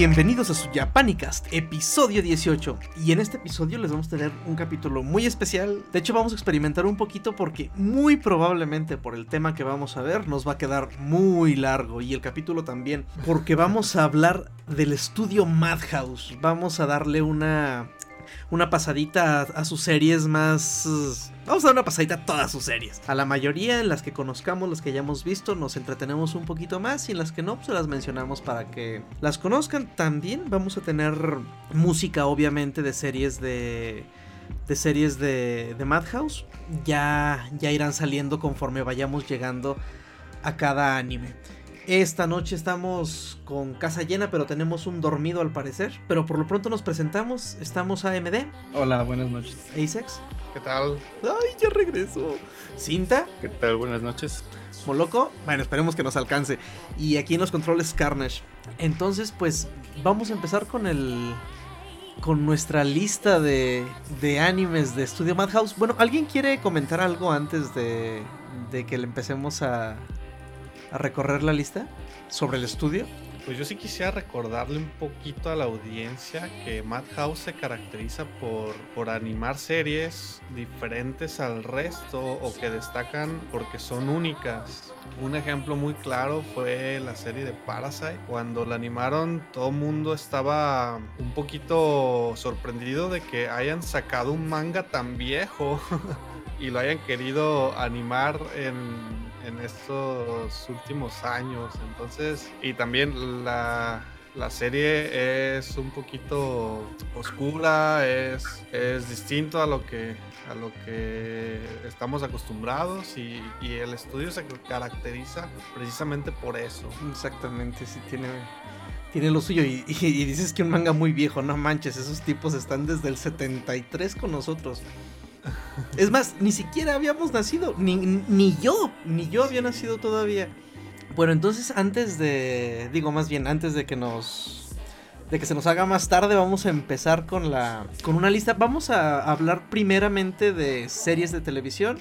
Bienvenidos a su Japanicast, episodio 18. Y en este episodio les vamos a tener un capítulo muy especial. De hecho, vamos a experimentar un poquito porque muy probablemente por el tema que vamos a ver nos va a quedar muy largo. Y el capítulo también, porque vamos a hablar del estudio Madhouse. Vamos a darle una una pasadita a, sus series más... Vamos a dar una pasadita a todas sus series. A la mayoría, en las que conozcamos, las que hayamos visto, nos entretenemos un poquito más y en las que no, pues las mencionamos para que las conozcan. También vamos a tener música, obviamente, de series de de series de, de, Madhouse ya, ya irán saliendo conforme vayamos llegando a cada anime. Esta noche estamos con casa llena, pero tenemos un dormido al parecer. Pero por lo pronto nos presentamos. Estamos AMD. Hola, buenas noches. Asex. ¿Qué tal? Ay, ya regreso. Cinta. ¿Qué tal? Buenas noches. Moloco. Bueno, esperemos que nos alcance. Y aquí en los controles Carnage. Entonces, pues vamos a empezar con el con nuestra lista de, de animes de Studio Madhouse. Bueno, ¿alguien quiere comentar algo antes de, de que le empecemos a, a recorrer la lista sobre el estudio? Pues yo sí quisiera recordarle un poquito a la audiencia que Madhouse se caracteriza por, por animar series diferentes al resto o que destacan porque son únicas. Un ejemplo muy claro fue la serie de Parasite. Cuando la animaron todo el mundo estaba un poquito sorprendido de que hayan sacado un manga tan viejo y lo hayan querido animar en en estos últimos años. Entonces, y también la, la serie es un poquito oscura, es, es distinto a lo que a lo que estamos acostumbrados y, y, el estudio se caracteriza precisamente por eso. Exactamente, sí tiene, tiene lo suyo y, y, dices que un manga muy viejo, no manches, esos tipos están desde el 73 con nosotros. Es más, ni siquiera habíamos nacido, ni, ni yo, ni yo había nacido todavía. Bueno, entonces antes de, digo más bien, antes de que nos de que se nos haga más tarde, vamos a empezar con la con una lista. Vamos a hablar primeramente de series de televisión.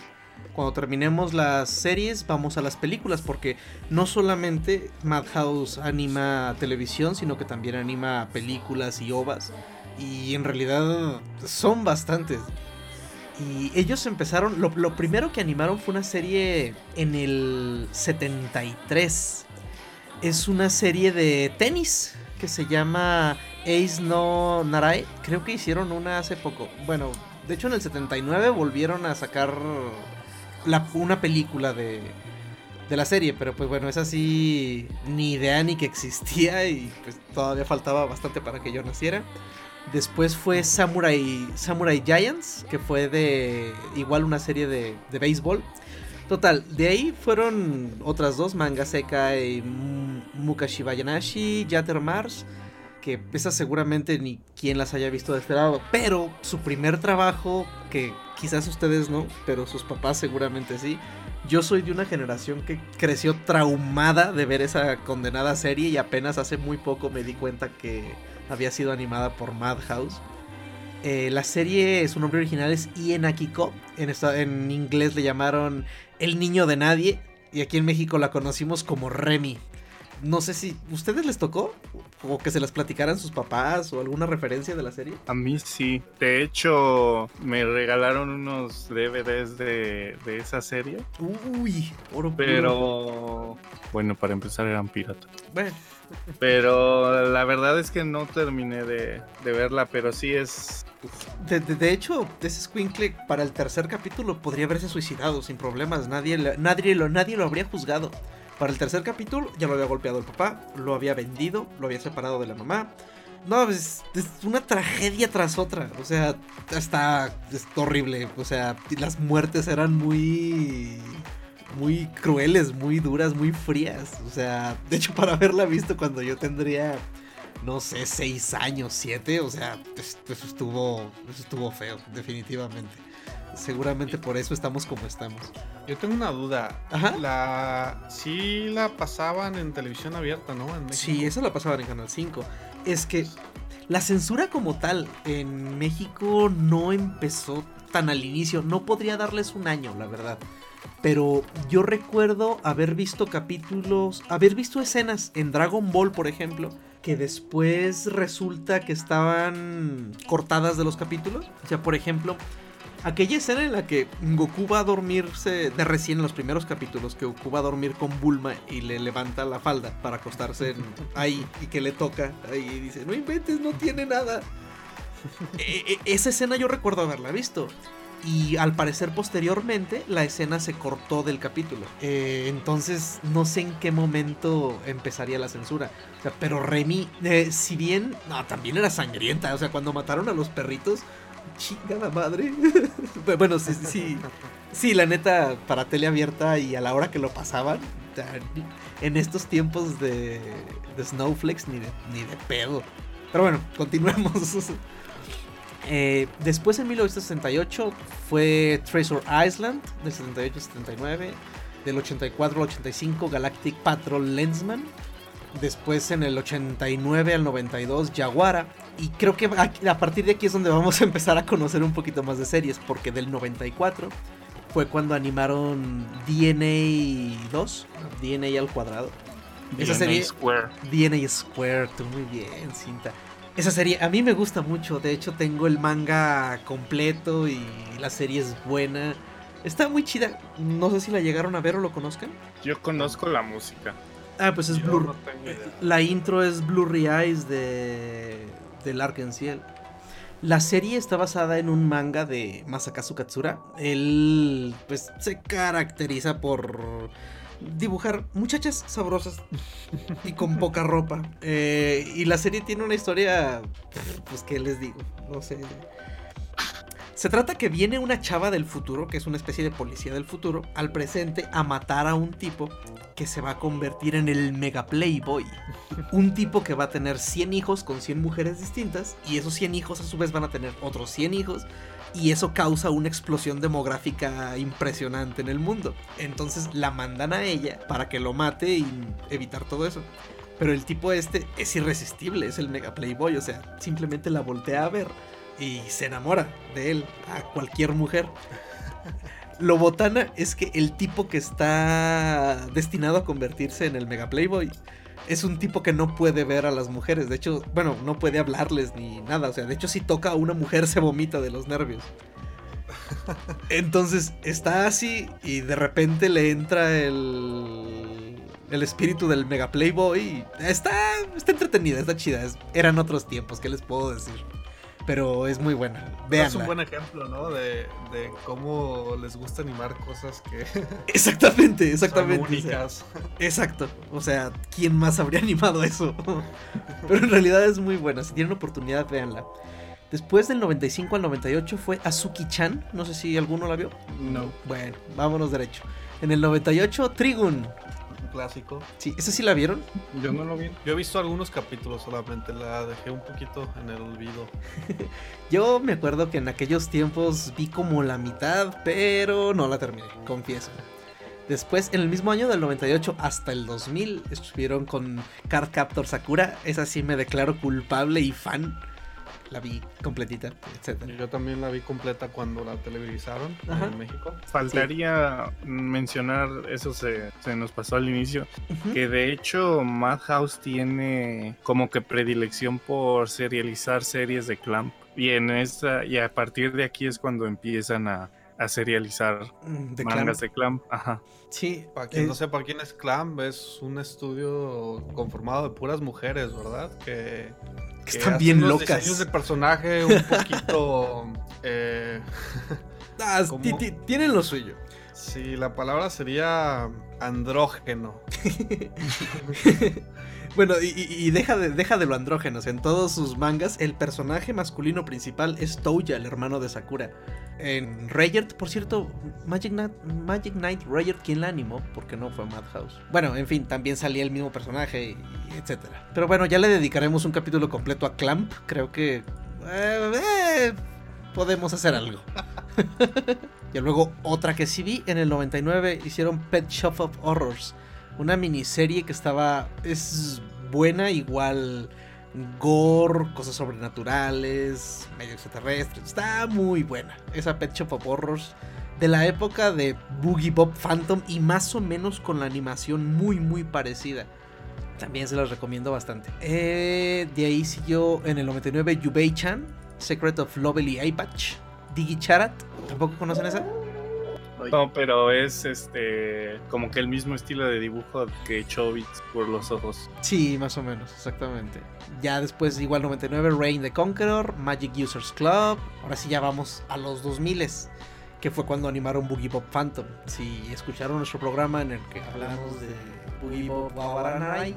Cuando terminemos las series, vamos a las películas porque no solamente Madhouse anima televisión, sino que también anima películas y ovas y en realidad son bastantes. Y ellos empezaron, lo, primero que animaron fue una serie en el 73. Es una serie de tenis que se llama Ace no Narai. Creo que hicieron una hace poco. Bueno, de hecho en el 79 volvieron a sacar una película de, de la serie, pero pues bueno, es así ni idea ni que existía y pues todavía faltaba bastante para que yo naciera. Después fue Samurai, Samurai Giants, que fue de igual una serie de, de béisbol. Total, de ahí fueron otras dos, Manga Seca y Mukashibayanashi, Yater Mars, que esas seguramente ni quien las haya visto de este lado. Pero su primer trabajo, que quizás ustedes no, pero sus papás seguramente sí. Yo soy de una generación que creció traumada de ver esa condenada serie y apenas hace muy poco me di cuenta que había sido animada por Madhouse. Eh, la serie, su nombre original es Ian Akiko. En, en inglés le llamaron El Niño de Nadie. Y aquí en México la conocimos como Remy. No sé si ustedes les tocó o que se las platicaran sus papás o alguna referencia de la serie. A mí sí. De hecho, me regalaron unos DVDs de, de esa serie. Uy, oro Pero bueno, para empezar eran piratas. Bueno. Pero la verdad es que no terminé de, verla, pero sí es... De, hecho, ese Squinkle para el tercer capítulo podría haberse suicidado sin problemas. Nadie, nadie, lo, nadie lo habría juzgado. Para el tercer capítulo ya lo había golpeado el papá, lo había vendido, lo había separado de la mamá. No, es, es una tragedia tras otra. O sea, está es horrible. O sea, las muertes eran muy muy crueles, muy duras, muy frías. O sea, de hecho, para haberla visto cuando yo tendría, no sé, seis años, siete, o sea, eso estuvo, eso estuvo feo, definitivamente. Seguramente por eso estamos como estamos. Yo tengo una duda. Ajá. La, sí la pasaban en televisión abierta, ¿no? sí, esa la pasaban en Canal 5. Es que la censura como tal en México no empezó tan al inicio. No podría darles un año, la verdad. Pero yo recuerdo haber visto capítulos, haber visto escenas en Dragon Ball, por ejemplo, que después resulta que estaban cortadas de los capítulos. O sea, por ejemplo, aquella escena en la que Goku va a dormirse de recién en los primeros capítulos, que Goku va a dormir con Bulma y le levanta la falda para acostarse ahí y que le toca ahí y dice, no inventes, no tiene nada. E, e, esa escena yo recuerdo haberla visto. Y al parecer posteriormente la escena se cortó del capítulo. Eh, entonces no sé en qué momento empezaría la censura. O sea, pero Remy, eh, si bien, no, también era sangrienta. O sea, cuando mataron a los perritos, chingada madre. bueno, sí, sí, sí, la neta, para tele abierta y a la hora que lo pasaban, en estos tiempos de, de Snowflakes, ni de, ni de pedo. Pero bueno, continuemos. Eh, después en 1968 fue Treasure Island, del 78 al 79. Del 84 al 85 Galactic Patrol Lensman. Después en el 89 al 92 Jaguara. Y creo que a partir de aquí es donde vamos a empezar a conocer un poquito más de series. Porque del 94 fue cuando animaron DNA 2, DNA al cuadrado. Esa serie, Square. DNA Square, tú muy bien, cinta. Esa serie a mí me gusta mucho. De hecho, tengo el manga completo y la serie es buena. Está muy chida. No sé si la llegaron a ver o lo conozcan. Yo conozco la música. Ah, pues es Blue. la intro es Blurry Eyes de del Arkansas. La serie está basada en un manga de Masakazu Katsura. Él pues se caracteriza por dibujar muchachas sabrosas y con poca ropa. Eh, y la serie tiene una historia, pues, ¿qué les digo? No sé. Se trata que viene una chava del futuro, que es una especie de policía del futuro, al presente a matar a un tipo que se va a convertir en el mega playboy. Un tipo que va a tener 100 hijos con 100 mujeres distintas y esos 100 hijos a su vez van a tener otros 100 hijos y eso causa una explosión demográfica impresionante en el mundo. Entonces la mandan a ella para que lo mate y evitar todo eso. Pero el tipo este es irresistible, es el mega playboy, o sea, simplemente la voltea a ver y se enamora de él a cualquier mujer. Lo botana es que el tipo que está destinado a convertirse en el mega playboy es un tipo que no puede ver a las mujeres. De hecho, bueno, no puede hablarles ni nada. O sea, de hecho, si toca a una mujer se vomita de los nervios. Entonces está así y de repente le entra el, el espíritu del Mega Playboy. Está, está entretenida, está chida. eran otros tiempos, ¿qué les puedo decir? Pero es muy buena. Veanla. Es un buen ejemplo, ¿no? De, de cómo les gusta animar cosas que. Exactamente, exactamente. únicas. exacto. O sea, ¿quién más habría animado eso? pero en realidad es muy buena. Si tienen oportunidad, véanla. Después del 95 al 98 fue Azuki-chan. No sé si alguno la vio. No. Bueno, vámonos derecho. En el 98, Trigun clásico. Sí, ¿esa sí la vieron? Yo no lo vi. Yo he visto algunos capítulos solamente, la dejé un poquito en el olvido. Yo me acuerdo que en aquellos tiempos vi como la mitad, pero no la terminé, confieso. Después, en el mismo año del 98 hasta el 2000, estuvieron con Card Captor Sakura. Esa sí me declaro culpable y fan la vi completita, etcétera. Yo también la vi completa cuando la televisaron en México. Faltaría mencionar, eso se, nos pasó al inicio, que de hecho Madhouse tiene como que predilección por serializar series de Clamp. Y en esta, y a partir de aquí es cuando empiezan a, serializar mm, mangas de Clamp. Ajá. Sí. Para quien no sepa quién es Clamp, es un estudio conformado de puras mujeres, ¿verdad? Que están bien locas. Diseños de personaje un poquito. eh, ah, tienen lo suyo. Sí, la palabra sería andrógeno. Bueno, y, deja, de, deja de lo andrógenos. En todos sus mangas, el personaje masculino principal es Touya, el hermano de Sakura. En Rayert, por cierto, Magic Knight, Magic Knight Rayert, ¿quién la animó? Porque no fue Madhouse. Bueno, en fin, también salía el mismo personaje, etc. Pero bueno, ya le dedicaremos un capítulo completo a Clamp. Creo que. Eh, eh, podemos hacer algo. y luego otra que sí vi en el 99 hicieron Pet Shop of Horrors una miniserie que estaba. Es buena, igual. Gore, cosas sobrenaturales, medio extraterrestres. Está muy buena. Esa Pet Shop of Horrors. De la época de Boogie Bob Phantom y más o menos con la animación muy, muy parecida. También se las recomiendo bastante. Eh, de ahí siguió en el 99 Yubei-chan, Secret of Lovely Eye Patch, Charat. ¿Tampoco conocen esa? No, pero es este como que el mismo estilo de dibujo que Chobits por los ojos. Sí, más o menos, exactamente. Ya después, igual 99, Rain the Conqueror, Magic Users Club. Ahora sí ya vamos a los 2000 que fue cuando animaron Boogie Pop Phantom. Si escucharon nuestro programa en el que hablamos de Boogie Pop Wawaranai,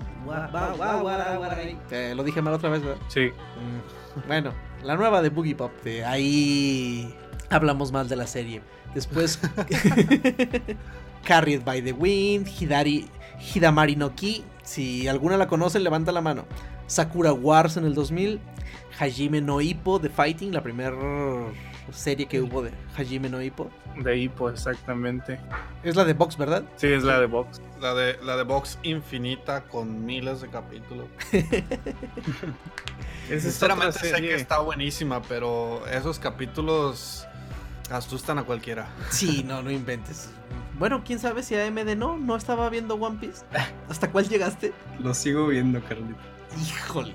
eh, lo dije mal otra vez, ¿verdad? Sí. Mm, bueno, la nueva de Boogie Pop, de ahí hablamos mal de la serie. Después, Carried by the Wind, Hidari, Hidamari no Ki. Si alguna la conocen, levanta la mano. Sakura Wars en el 2000. Hajime no Ippo de Fighting, la primera serie que hubo de Hajime no Ippo. De Ippo, exactamente. Es la de Box, ¿verdad? Sí, es la de Box. La de, la de Box infinita con miles de capítulos. Sinceramente sé que está buenísima, pero esos capítulos asustan a cualquiera. Sí, no, no inventes. Bueno, quién sabe si AMD no, no estaba viendo One Piece. ¿Hasta cuál llegaste? Lo sigo viendo, Carlito. Híjole.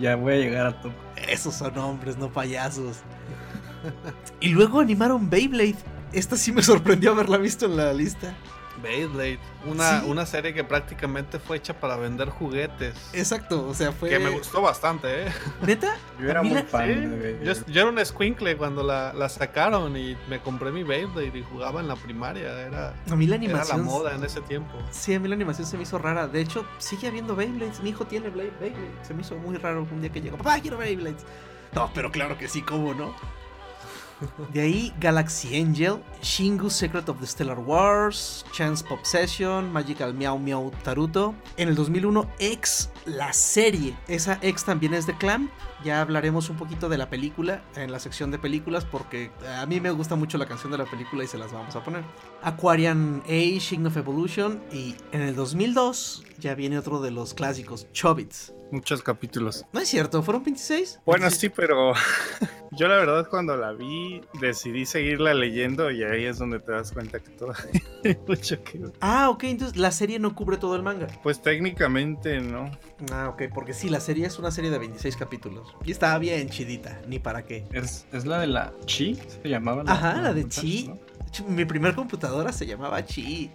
Ya voy a llegar a todo. Esos son hombres, no payasos. y luego animaron Beyblade. Esta sí me sorprendió haberla visto en la lista. Beyblade, una, una serie que prácticamente fue hecha para vender juguetes. Exacto, o sea, fue. Que me gustó bastante, ¿eh? ¿Neta? Yo era muy fan de yo, yo, era un squinkle cuando la, la, sacaron y me compré mi Beyblade y jugaba en la primaria. Era, a mí la animación. Era la moda en ese tiempo. Sí, a mí la animación se me hizo rara. De hecho, sigue habiendo Beyblades. Mi hijo tiene Beyblade. Se me hizo muy raro un día que llegó. Papá, quiero Beyblades. No, pero claro que sí, ¿cómo no? De ahí Galaxy Angel, Shingu Secret of the Stellar Wars, Chance Pop Session, Magical Meow Meow Taruto. En el 2001 X, la serie. Esa X también es de Clamp. Ya hablaremos un poquito de la película en la sección de películas porque a mí me gusta mucho la canción de la película y se las vamos a poner. Aquarian A, Shing of Evolution y en el 2002 ya viene otro de los clásicos, Chobits. Muchos capítulos. No es cierto, ¿fueron 26? Bueno, sí, pero yo la verdad cuando la vi decidí seguirla leyendo y ahí es donde te das cuenta que todavía hay mucho que... Ah, ok, entonces la serie no cubre todo el manga. Pues técnicamente no. Ah, ok, porque sí, la serie es una serie de 26 capítulos. Y estaba bien chidita, ni para qué. ¿Es, es la de la Chi? ¿Se llamaba? La, Ajá, la, de Chi. ¿no? Mi primer computadora se llamaba Chi.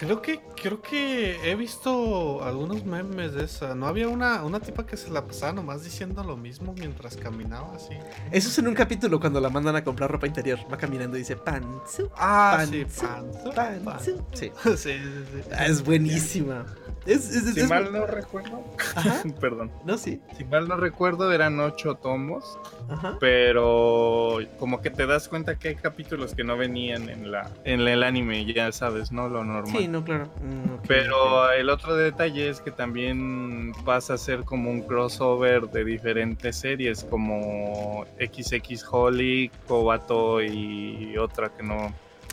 Creo que, creo que he visto algunos memes de esa. ¿No había una, una tipa que se la pasaba nomás diciendo lo mismo mientras caminaba así? Eso es en un capítulo cuando la mandan a comprar ropa interior. Va caminando y dice pantsu. Ah, pantsu, sí, pantsu, pantsu. Sí. sí, sí, sí. Ah, es buenísima. Es, es, si es, mal no recuerdo, Ajá. perdón. No, sí. Si mal no recuerdo, eran ocho tomos, Ajá. pero como que te das cuenta que hay capítulos que no venían en la en el anime, ya sabes, ¿no? Lo normal. Sí, no, claro. Mm, okay, Pero okay. el otro detalle es que también pasa a ser como un crossover de diferentes series, como XX Holly, Kobato y otra que no,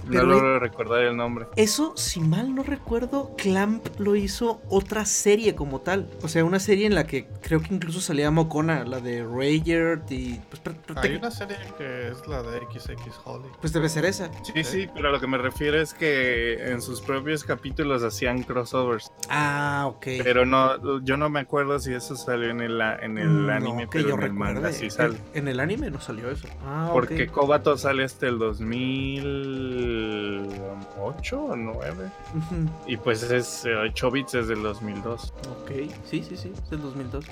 Pero no logro recordar el nombre. Eso, si mal no recuerdo, Clamp lo hizo otra serie como tal. O sea, una serie en la que creo que incluso salía Mocona, la de Rayer y... Pues, Hay una serie que es la de XX Holly. pues debe ser esa. Sí, sí, pero a lo que me refiero es que en sus propios capítulos hacían crossovers. Ah, ok. Pero no, yo no me acuerdo si eso salió en el, en el No, anime, que pero yo en el manga recuerde. sí sale. En, en el anime no salió eso. Ah, Porque ok. Kobato sale hasta el 2008 o 9. Ujú. Y pues es eh, 8 bits desde el 2002. Ok, sí, sí, sí, es del 2002.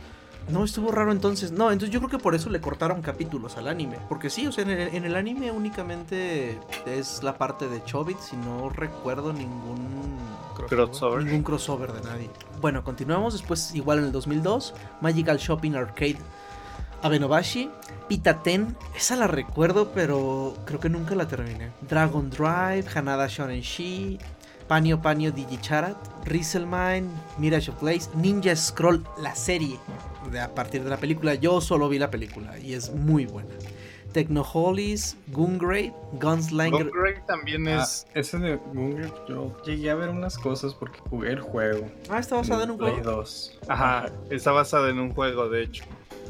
No, estuvo raro entonces. No, entonces yo creo que por eso le cortaron capítulos al anime. Porque sí, o sea, en el, en el anime únicamente es la parte de Chobits y no recuerdo ningún Crossover. ningún crossover de nadie. Bueno, continuamos. Después, igual en el 2002, Magical Shopping Arcade Abenobashi, Pita Ten, esa la recuerdo, pero creo que nunca la terminé. Dragon Drive, Hanada Shonen Shi, Panio Panio Digicharat, Rieselmine, Mirage of Blaze, Ninja Scroll, la serie. De, a partir de la película, yo solo vi la película y es muy buena. Technoholies, Gungrave, Gunslinger. Gungrave también Ah, es. ese de Google, yo llegué a ver unas cosas porque jugué el juego. Ah, está basada en un Play juego. 2. Ajá, está basada en un juego, de hecho.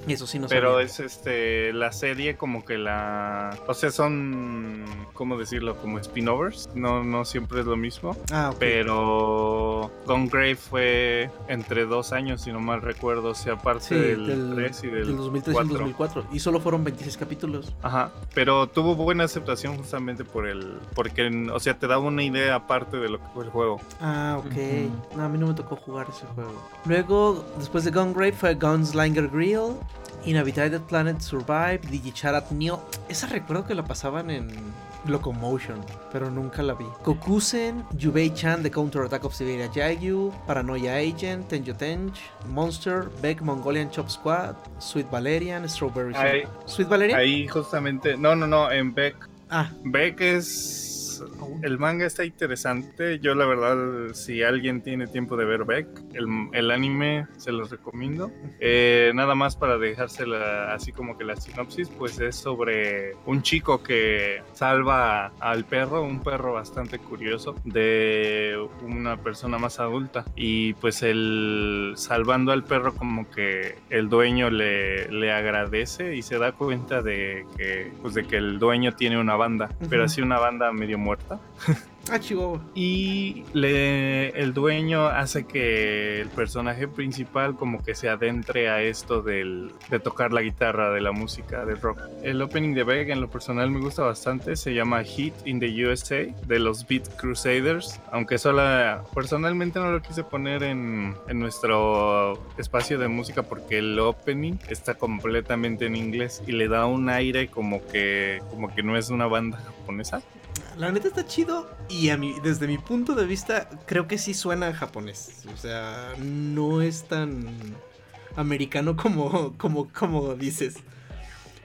Y eso sí no Pero sabía. es este la serie como que la o sea, son ¿cómo decirlo? como spin-overs, no no siempre es lo mismo, Ah, ok. pero Gungrave fue entre dos años si no mal recuerdo, o sea, aparte Sí, del, del, 3 y del, del 2003 y el 4. 2004. Y solo fueron 26 capítulos. Ajá, pero tuvo buena aceptación justamente por el porque o sea, te daba una idea aparte de lo que fue el juego. Ah, ok. No, a mí no me tocó jugar ese juego. Luego, después de Gungrave fue Gunslinger Grill, Inhabited Planet Survive, Digicharat Neo. Esa recuerdo que la pasaban en Locomotion, pero nunca la vi. Kokusen, Yubei-chan de Counter Attack of Siberia Jagyu, Paranoia Agent, Tenjo Tench, Monster, Beck Mongolian Chop Squad, Sweet Valerian, Strawberry Ahí- ¿Sweet Valerian? Ahí justamente, no, no, no, en Beck Ah, Beck es. El manga está interesante. Yo, la verdad, si alguien tiene tiempo de ver Beck, el, el anime se los recomiendo. Eh, nada más para dejársela así como que la sinopsis, pues es sobre un chico que salva al perro, un perro bastante curioso, de una persona más adulta. Y pues el salvando al perro, como que el dueño le, le agradece y se da cuenta de que, pues de que el dueño tiene una banda, pero Ujú. así una banda medio muerta. muerta. Ah, Chihuahua. Y le, el dueño hace que el personaje principal como que se adentre a esto del, de tocar la guitarra, de la música, del rock. El opening de Vega en lo personal me gusta bastante, se llama Hit in the USA de los Beat Crusaders, aunque sola personalmente no lo quise poner en, en nuestro espacio de música porque el opening está completamente en inglés y le da un aire como que, como que no es una banda japonesa. La neta está chido y a mí, desde mi punto de vista, creo que sí suena japonés. O sea, no es tan americano como, como, como dices.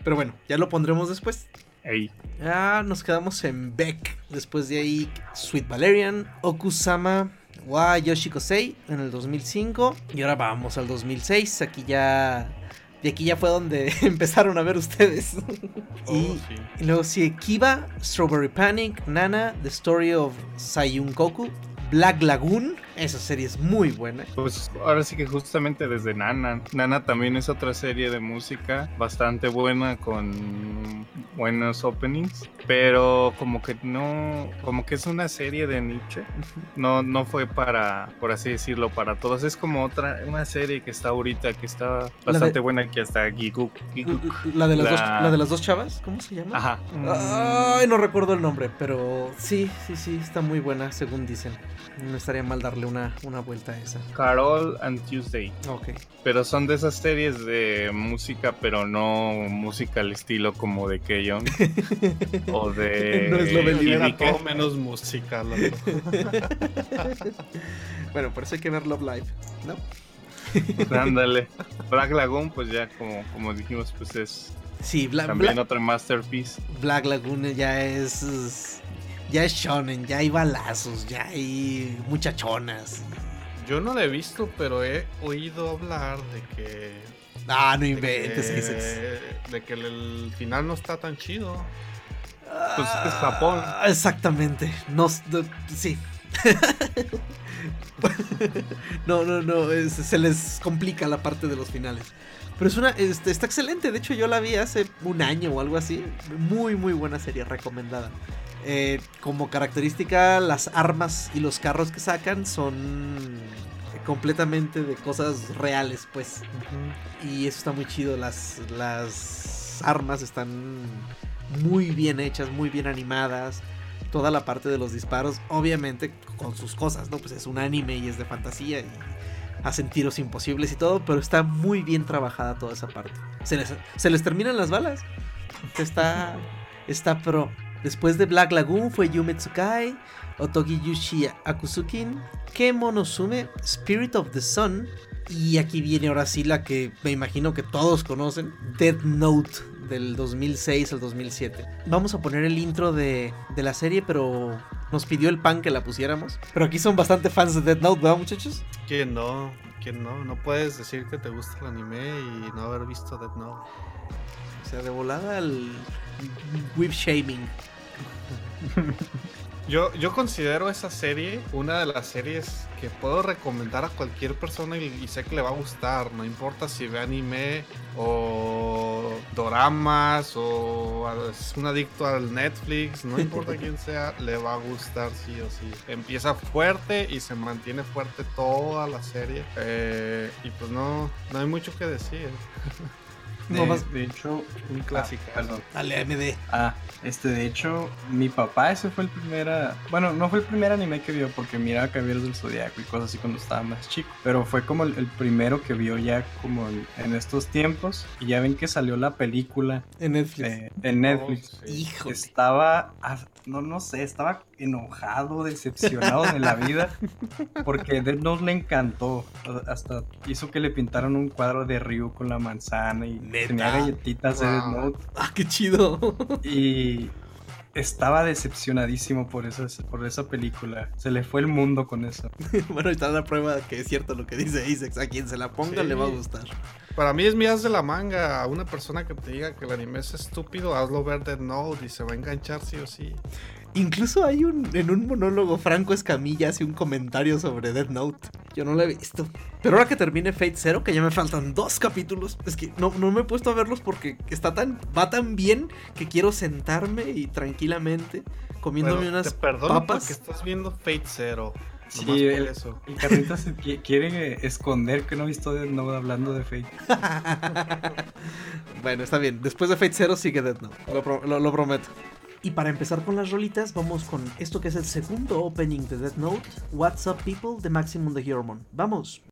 Pero bueno, ya lo pondremos después. Ey. Ya nos quedamos en Beck. Después de ahí, Sweet Valerian, Okusama, wa Yoshikosei en el 2005. Y ahora vamos al 2006. Aquí ya. Y aquí ya fue donde empezaron a ver ustedes. Oh, y, sí. y luego sigue Kiba, Strawberry Panic, Nana, The Story of Sayun Goku, Black Lagoon. Esa serie es muy buena. Pues ahora sí que justamente desde Nana. Nana también es otra serie de música bastante buena con buenos openings, pero como que no, como que es una serie de niche. No, no fue para, por así decirlo, para todos. Es como otra, una serie que está ahorita, que está bastante buena, que hasta. Giguk. La de, las La- Dos, la de las dos chavas, ¿cómo se llama? Ajá. Ay, no recuerdo el nombre, pero sí, sí, sí, está muy buena, según dicen. No estaría mal darle una, una vuelta a esa. Carol and Tuesday. Ok. Pero son de esas series de música, pero no música al estilo como de Keyon. o de. No es lo del todo menos música. Bueno, por eso hay que ver Love Live, ¿no? Ándale. Black Lagoon, pues ya como, como dijimos, pues es Sí, Bla- también Bla- otro masterpiece. Black Lagoon ya es- Ya es shonen, ya hay balazos, ya hay muchachonas. Yo no la he visto, pero he oído hablar de que. Ah, no de inventes, que- dices. de que el, final no está tan chido. Pues es Japón. Ah, Exactamente. No, sí. no, no, no. es- se les complica la parte de los finales. Pero es una. este, está excelente. De hecho, yo la vi hace un año o algo así. Muy, muy buena serie, recomendada. Eh, como característica, las armas y los carros que sacan son completamente de cosas reales, pues. Y eso está muy chido. Las, las armas están muy bien hechas, muy bien animadas. Toda la parte de los disparos, obviamente con sus cosas, ¿no? Pues es un anime y es de fantasía y hacen tiros imposibles y todo, pero está muy bien trabajada toda esa parte. Se les, se les terminan las balas. Está, está pro. Después de Black Lagoon fue Yume Tsukai, Otogi Yushi Akusukin, Kemonosume, Spirit of the Sun. Y aquí viene ahora sí la que me imagino que todos conocen, Death Note del 2006 al 2007. Vamos a poner el intro de, de la serie, pero nos pidió el pan que la pusiéramos. Pero aquí son bastante fans de Death Note, ¿verdad muchachos? ¿Quién no? ¿Quién no? No puedes decir que te gusta el anime y no haber visto Death Note. O sea, de volada al whip shaming. Yo, yo considero esa serie una de las series que puedo recomendar a cualquier persona y, y sé que le va a gustar. No importa si ve anime o doramas o es un adicto al Netflix. No importa quién sea, le va a gustar sí o sí. Empieza fuerte y se mantiene fuerte toda la serie. Eh, y pues no, no hay mucho que decir. No de, más- de hecho, Un clásico. Ah, perdón. Dale, AMD. Ah, este, de hecho, mi papá, ese fue el primer. Bueno, no fue el primer anime que vio porque miraba Caballeros del Zodiaco y cosas así cuando estaba más chico. Pero fue como el, el primero que vio ya como en, en estos tiempos. Y ya ven que salió la película En Netflix. eh, en Netflix. Oh, sí. Híjole. Estaba, no, no sé, estaba enojado, decepcionado de la vida porque Death Note le encantó. Hasta hizo que le pintaran un cuadro de Ryu con la manzana y ¿Neta? tenía galletitas de Death Wow. Note. Ah, qué chido. Y estaba decepcionadísimo por esa, por esa película. Se le fue el mundo con eso. bueno, está la prueba de que es cierto lo que dice Isex. A quien se la ponga Sí. le va a gustar. Para mí es mías de la manga. A una persona que te diga que el anime es estúpido, hazlo ver Dead Note y se va a enganchar sí o sí. Incluso hay un en un monólogo Franco Escamilla hace un comentario sobre Death Note. Yo no lo he visto. Pero ahora que termine Fate Zero, que ya me faltan dos capítulos, es que no, no me he puesto a verlos porque está tan va tan bien que quiero sentarme y tranquilamente comiéndome Bueno, unas te perdono papas. porque estás viendo Fate Zero. Sí, Nomás por el- eso. El carnita se qui- quiere esconder que no ha visto Death Note hablando de Fate. bueno, está bien. Después de Fate Zero sigue Death Note. Lo, pro- lo- lo prometo. Y para empezar con las rolitas, vamos con esto que es el segundo opening de Death Note, What's Up People de Maximum the Hormone. Vamos.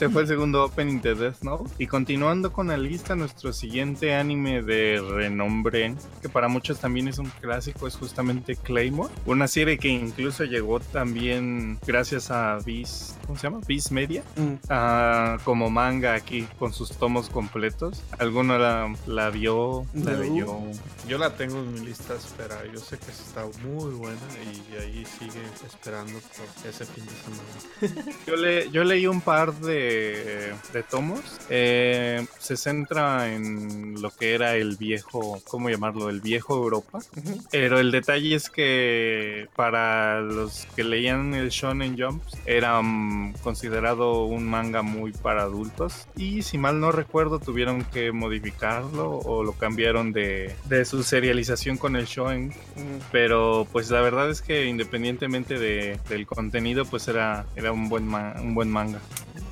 Este fue el segundo opening de Death Note. Y continuando con la lista, nuestro siguiente anime de renombre, que para muchos también es un clásico, es justamente Claymore. Una serie que incluso llegó también gracias a Viz, ¿cómo se llama? Viz Media, Mm. ah, como manga aquí con sus tomos completos. ¿Alguno la, la vio? ¿La No. leyó? Yo la tengo en mi lista espera. Yo sé que está muy buena y ahí sigue esperando por ese fin de semana. Yo, le, yo leí un par de, de tomos. Eh, se centra en lo que era el viejo, ¿cómo llamarlo? El viejo Europa. Ujú. Pero el detalle es que para los que leían el Shonen Jump era mm, considerado un manga muy para adultos. Y si mal no recuerdo, tuvieron que modificarlo o lo cambiaron de, de su serialización con el Shonen. Mm. Pero pues la verdad es que independientemente de- del contenido, pues era, era un, buen un buen manga.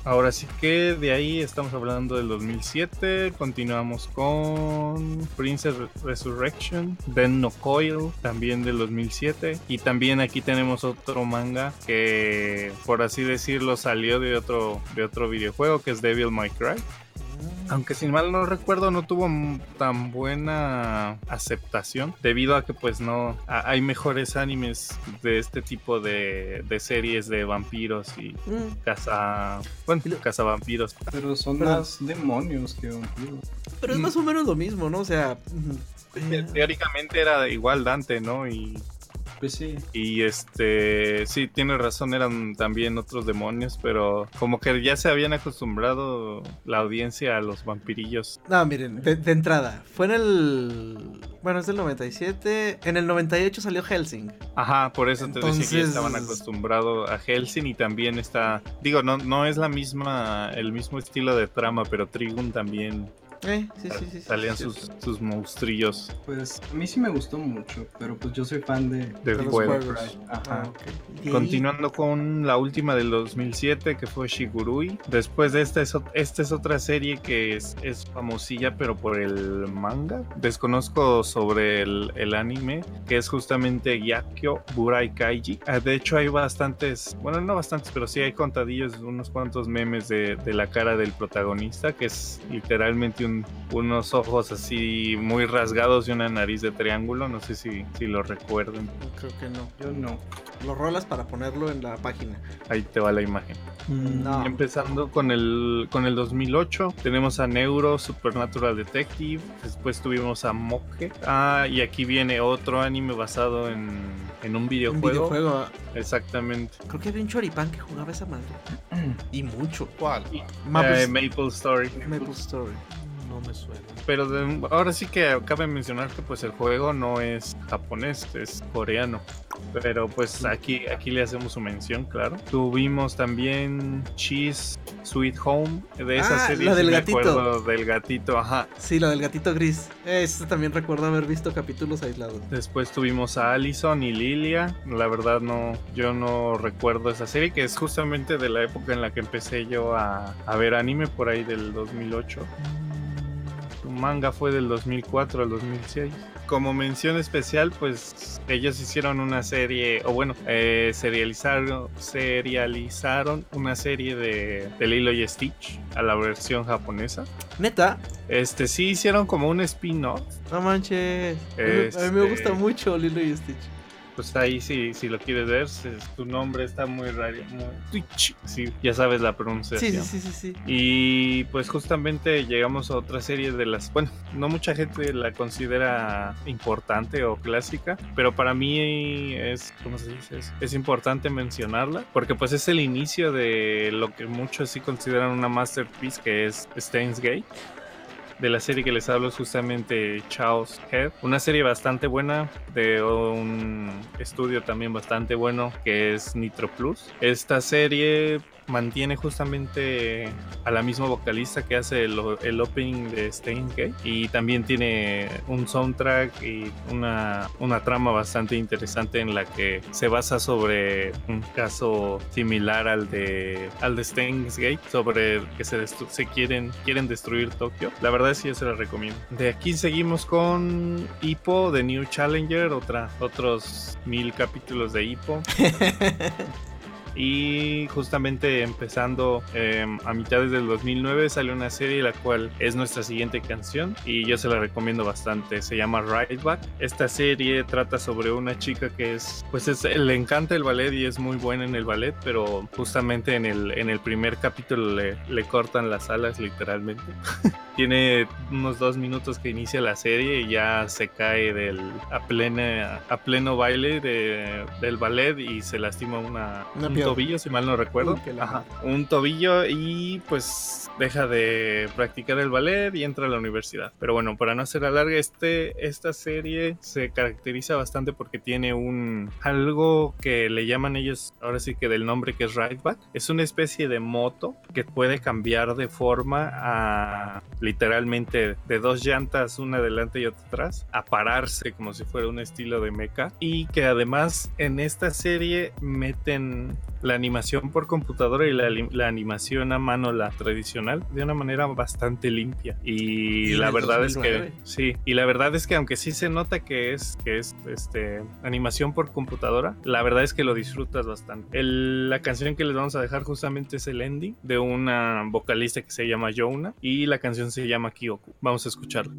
Ahora sí que de ahí estamos hablando del 2007, continuamos con Princess Resurrection, Den no Coil, también del 2007, y también aquí tenemos otro manga que por así decirlo salió de otro, de otro videojuego que es Devil May Cry. Aunque sin mal no recuerdo no tuvo tan buena aceptación debido a que pues no a- hay mejores animes de este tipo de, de series de vampiros y Mm. caza bueno Y lo- cazavampiros Pero son Pero- más demonios que vampiros. Pero es Mm. más o menos lo mismo, ¿no? O sea. mm, eh, teóricamente era igual Dante no y Pues sí. y este sí tiene razón eran también otros demonios pero como que ya se habían acostumbrado la audiencia a los vampirillos No, miren, de, de entrada, fue en el. Bueno, es del 97. En el 98 salió Helsing. Ajá, por eso te decía que ya Entonces- estaban acostumbrados a Helsing y también está, digo, no, no es la misma, el mismo estilo de trama, pero Trigun también Eh, sí, sí, sí. salían sí, sus, sí. sus monstrillos Pues a mí sí me gustó mucho, pero pues yo soy fan de... del los juego. juegos. Ajá. Ah, ok. Y ahí- Continuando con la última del 2007 que fue Shigurui. Después de esta es, esta es otra serie que es, es famosilla pero por el manga. Desconozco sobre el, el anime que es justamente Gyakyo Burai Kaiji. Ah, De hecho hay bastantes, bueno no bastantes, pero sí hay contadillos, unos cuantos memes de, de la cara del protagonista que es literalmente un- unos ojos así muy rasgados y una nariz de triángulo. No sé si, si lo recuerden. Creo que no. Yo no. Lo rolas para ponerlo en la página. Ahí te va la imagen. No. Empezando con el, con el 2008, tenemos a Neuro, Supernatural Detective, después tuvimos a Mokke, ah, y aquí viene otro anime basado en, en un Un videojuego. videojuego. ah, Exactamente. Creo que había un choripán que jugaba esa madre. Y mucho. ¿Cuál? Maple, Eh, Maple Story. Maple Story. No me suena. Pero de- ahora sí que cabe mencionar que pues el juego no es japonés, es coreano. Pero pues aquí, aquí le hacemos su mención, claro. Tuvimos también Cheese Sweet Home. De esa Ah, serie la del me gatito. acuerdo del gatito, ajá. Sí, la del gatito gris. Este también recuerdo haber visto capítulos aislados. Después tuvimos a Allison y Lilia. La verdad no, yo no recuerdo esa serie, que es justamente de la época en la que empecé yo a, a ver anime, por ahí del 2008. Su manga fue del 2004 al 2006. Como mención especial, pues ellos hicieron una serie, o bueno, eh, serializaron, serializaron una serie de, de Lilo y Stitch a la versión japonesa. Neta, Este sí hicieron como un spin-off no manches. A mí- A mí me Este- gusta mucho Lilo y Stitch. Pues ahí sí, si lo quieres ver, tu nombre está muy raro. muy-. Sí, ya sabes la Sí, pronunciación. sí, sí, sí, sí. Y pues justamente llegamos a otra serie de las... Bueno, no mucha gente la considera importante o clásica, pero para mí es... ¿Cómo se dice? Es, es importante mencionarla, porque pues es el inicio de lo que muchos sí consideran una masterpiece, que es Steins Gate. De la serie que les hablo es justamente Chaos Head, una serie bastante buena de un estudio también bastante bueno que es Nitro Plus. Esta serie mantiene justamente a la misma vocalista que hace el, el opening de Gate y también tiene un soundtrack y una, una trama bastante interesante en la que se basa sobre un caso similar al de al de Steins Gate sobre que se, se quieren quieren destruir Tokio. La verdad es que yo se la recomiendo. De aquí seguimos con Hippo de New Challenger otra otros mil capítulos de Hippo y justamente empezando em, a mitades del 2009 sale una serie la cual es nuestra siguiente canción y yo se la recomiendo bastante. Se llama Ride Back. Esta serie trata sobre una chica que es pues es, le encanta el ballet y es muy buena en el ballet pero justamente en el, en el primer capítulo le, le cortan las alas literalmente. Tiene unos dos minutos que inicia la serie y ya se cae del a plena a pleno baile de, del ballet y se lastima una, un tobillo si mal no recuerdo. Un tobillo y pues deja de practicar el ballet y entra a la universidad. Pero bueno para no hacer larga este esta serie se caracteriza bastante porque tiene un algo que le llaman ellos ahora sí que del nombre que es rideback es una especie de moto que puede cambiar de forma a literalmente de dos llantas, una delante y otra atrás, a pararse como si fuera un estilo de mecha. Y que además en esta serie meten la animación por computadora y la, animación a mano, la tradicional, de una manera bastante limpia. Y, la verdad es que sí, y la verdad es que aunque sí se nota que es que es este animación por computadora, la verdad es que lo disfrutas bastante. la canción que les vamos a dejar justamente es el ending de una vocalista que se llama Jouna y la canción se llama Kyoku. Vamos a escucharla.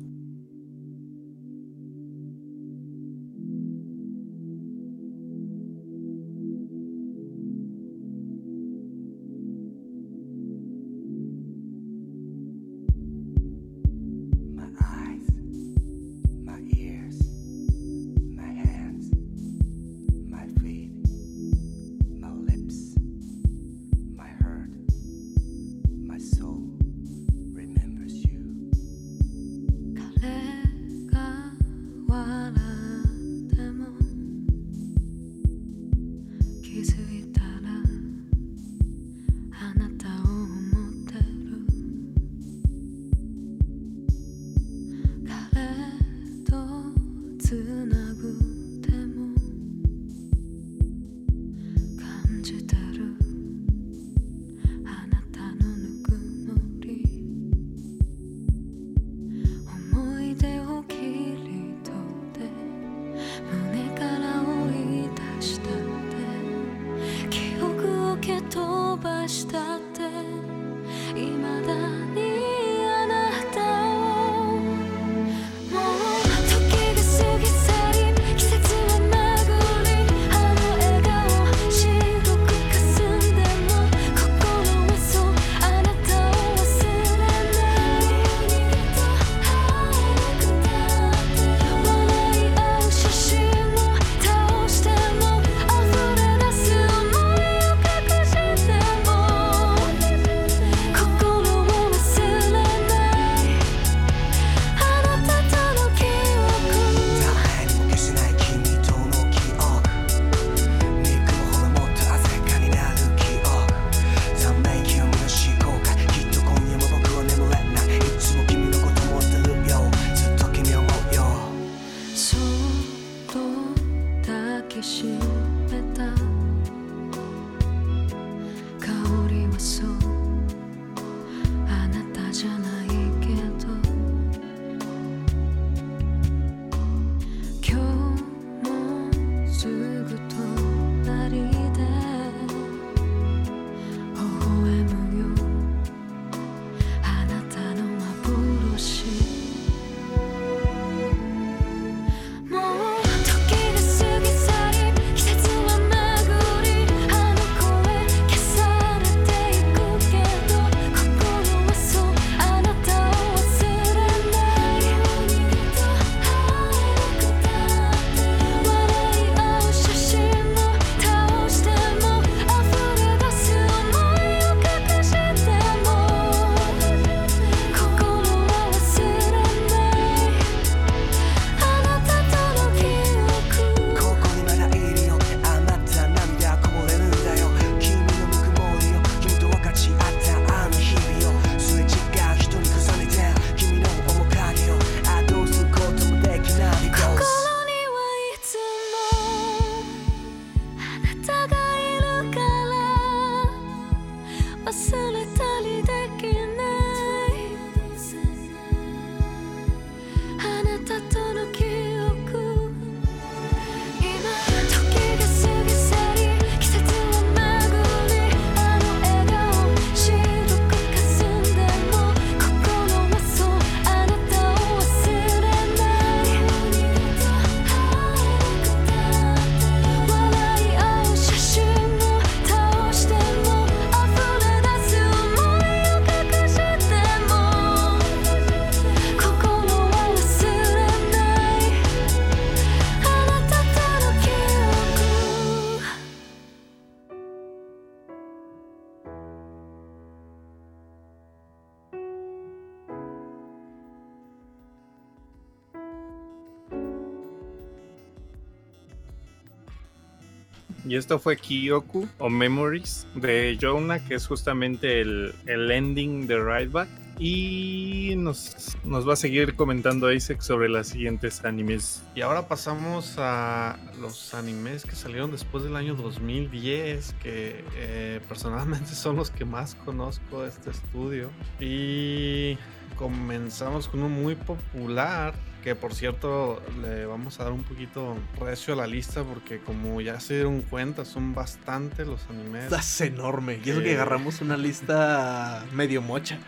Esto fue Kyoku o Memories de Jonah, que es justamente el, el ending de Rideback. Y nos, nos va a seguir comentando Isaac sobre las siguientes animes. Y ahora pasamos a los animes que salieron después del año 2010, que eh, personalmente son los que más conozco de este estudio. Y comenzamos con uno muy popular, que por cierto le vamos a dar un poquito recio a la lista porque como ya se dieron cuenta son bastante los animes. Es enorme. Y eso que agarramos una lista medio mocha.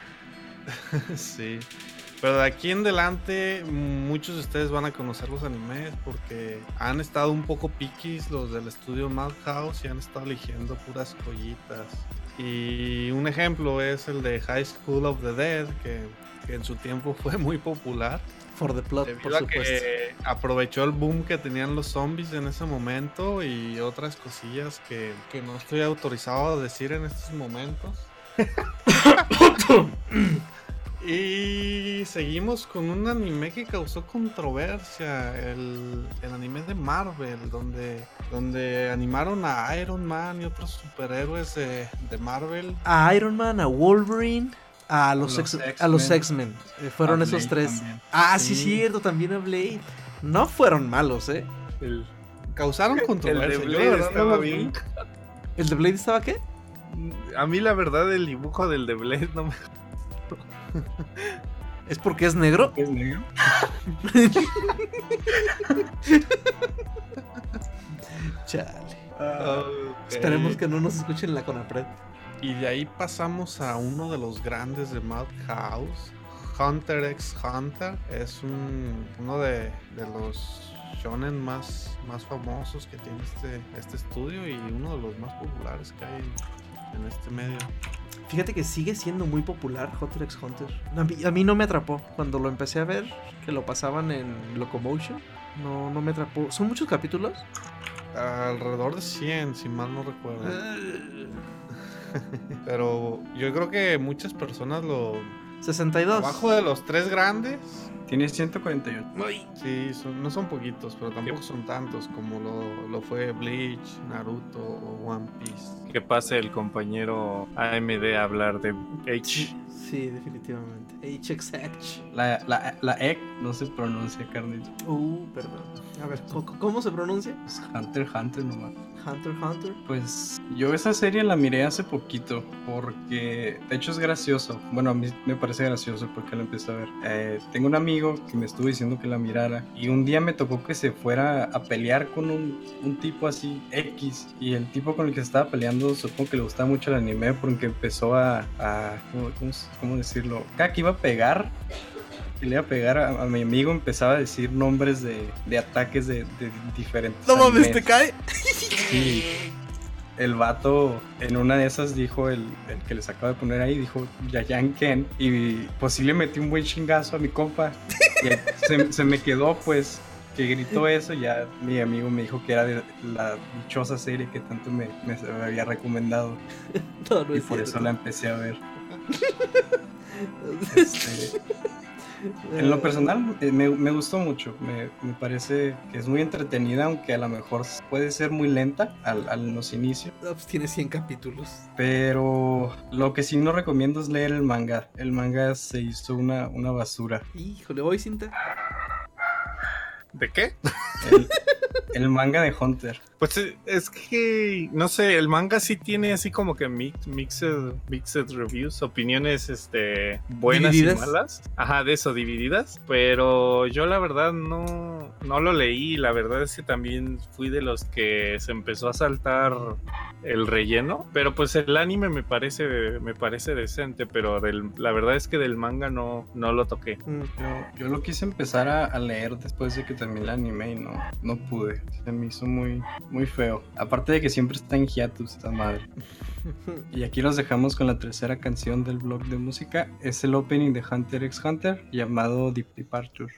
sí. Pero de aquí en adelante muchos de ustedes van a conocer los animes porque han estado un poco piquis los del estudio Madhouse y han estado eligiendo puras joyitas. Y un ejemplo es el de High School of the Dead que, que en su tiempo fue muy popular. For the plot, por supuesto. Que aprovechó el boom que tenían los zombies en ese momento y otras cosillas que, que no estoy autorizado a decir en estos momentos. Y seguimos con un anime que causó controversia, el, el, anime de Marvel, donde, donde animaron a Iron Man y otros superhéroes de, de Marvel. A Iron Man, a Wolverine, a los, a los X-Men. Eh, fueron a esos tres. También. Ah, sí. sí, cierto, también a Blade. No fueron malos, ¿eh? El, Causaron controversia. El de Blade Yo, estaba bien. ¿El de Blade estaba qué? A mí la verdad el dibujo del de Blade no me... ¿Es porque es negro? ¿Es negro? Chale. Okay. Esperemos que no nos escuchen la Conapred. Y de ahí pasamos a uno de los grandes de Madhouse, Hunter x Hunter. Es un, uno de, de los shonen más, más famosos que tiene este, este estudio y uno de los más populares que hay en este medio. Fíjate que sigue siendo muy popular Hunter x Hunter. A mí, a mí, no me atrapó. Cuando lo empecé a ver, que lo pasaban en Locomotion, no, no me atrapó. ¿Son muchos capítulos? Alrededor de 100, si mal no recuerdo. Pero yo creo que muchas personas lo... 62. Abajo de los tres grandes. Tiene 148. Ay. Sí, son, no son poquitos, pero tampoco son tantos como lo, lo, fue Bleach, Naruto o One Piece. Que pase el compañero AMD a hablar de H. Sí, definitivamente. HXH. La, la, la E no se pronuncia, carnito. Uh, perdón. A ver, ¿cómo se pronuncia? Pues Hunter Hunter nomás. Hunter Hunter. Pues yo esa serie la miré hace poquito porque de hecho es gracioso. Bueno, a mí me parece gracioso porque la empecé a ver. Eh, tengo un amigo que me estuvo diciendo que la mirara y un día me tocó que se fuera a pelear con un, un tipo así X y el tipo con el que se estaba peleando supongo que le gustaba mucho el anime porque empezó a, a ¿cómo, cómo, cómo decirlo? Cada que iba a pegar que le iba a pegar a, a, mi amigo empezaba a decir nombres de, de ataques de, de, diferentes. No mames, te cae. Sí. El vato en una de esas dijo, el, el que les acabo de poner ahí, dijo Yayan Ken. Y pues sí le metí un buen chingazo a mi compa. Y se, se me quedó pues que gritó eso, ya mi amigo me dijo que era de la dichosa serie que tanto me, me había recomendado. No, no y por cierto. eso la empecé a ver. Este, en lo personal eh, me, me, gustó mucho, me, me, parece que es muy entretenida, aunque a lo mejor puede ser muy lenta al, a los inicios. No, pues tiene 100 capítulos. Pero lo que sí no recomiendo es leer el manga. El manga se hizo una, una basura. Híjole, voy cinta. ¿De qué? El, el, manga de Hunter. Pues es que, no sé, el manga sí tiene así como que mix, mixed, mixed reviews, opiniones este, buenas ¿Divididas? y malas. Ajá, de eso, divididas. Pero yo la verdad no, no lo leí. La verdad es que también fui de los que se empezó a saltar el relleno. Pero pues el anime me parece, me parece decente, pero del, la verdad es que del manga no, no lo toqué. Mm. Yo, yo lo quise empezar a, a, leer después de que también la animé y no, no pude. Se me hizo muy, muy feo. Aparte de que siempre está en hiatus esta madre. y aquí los dejamos con la tercera canción del blog de música. Es el opening de Hunter x Hunter llamado Deep Departure.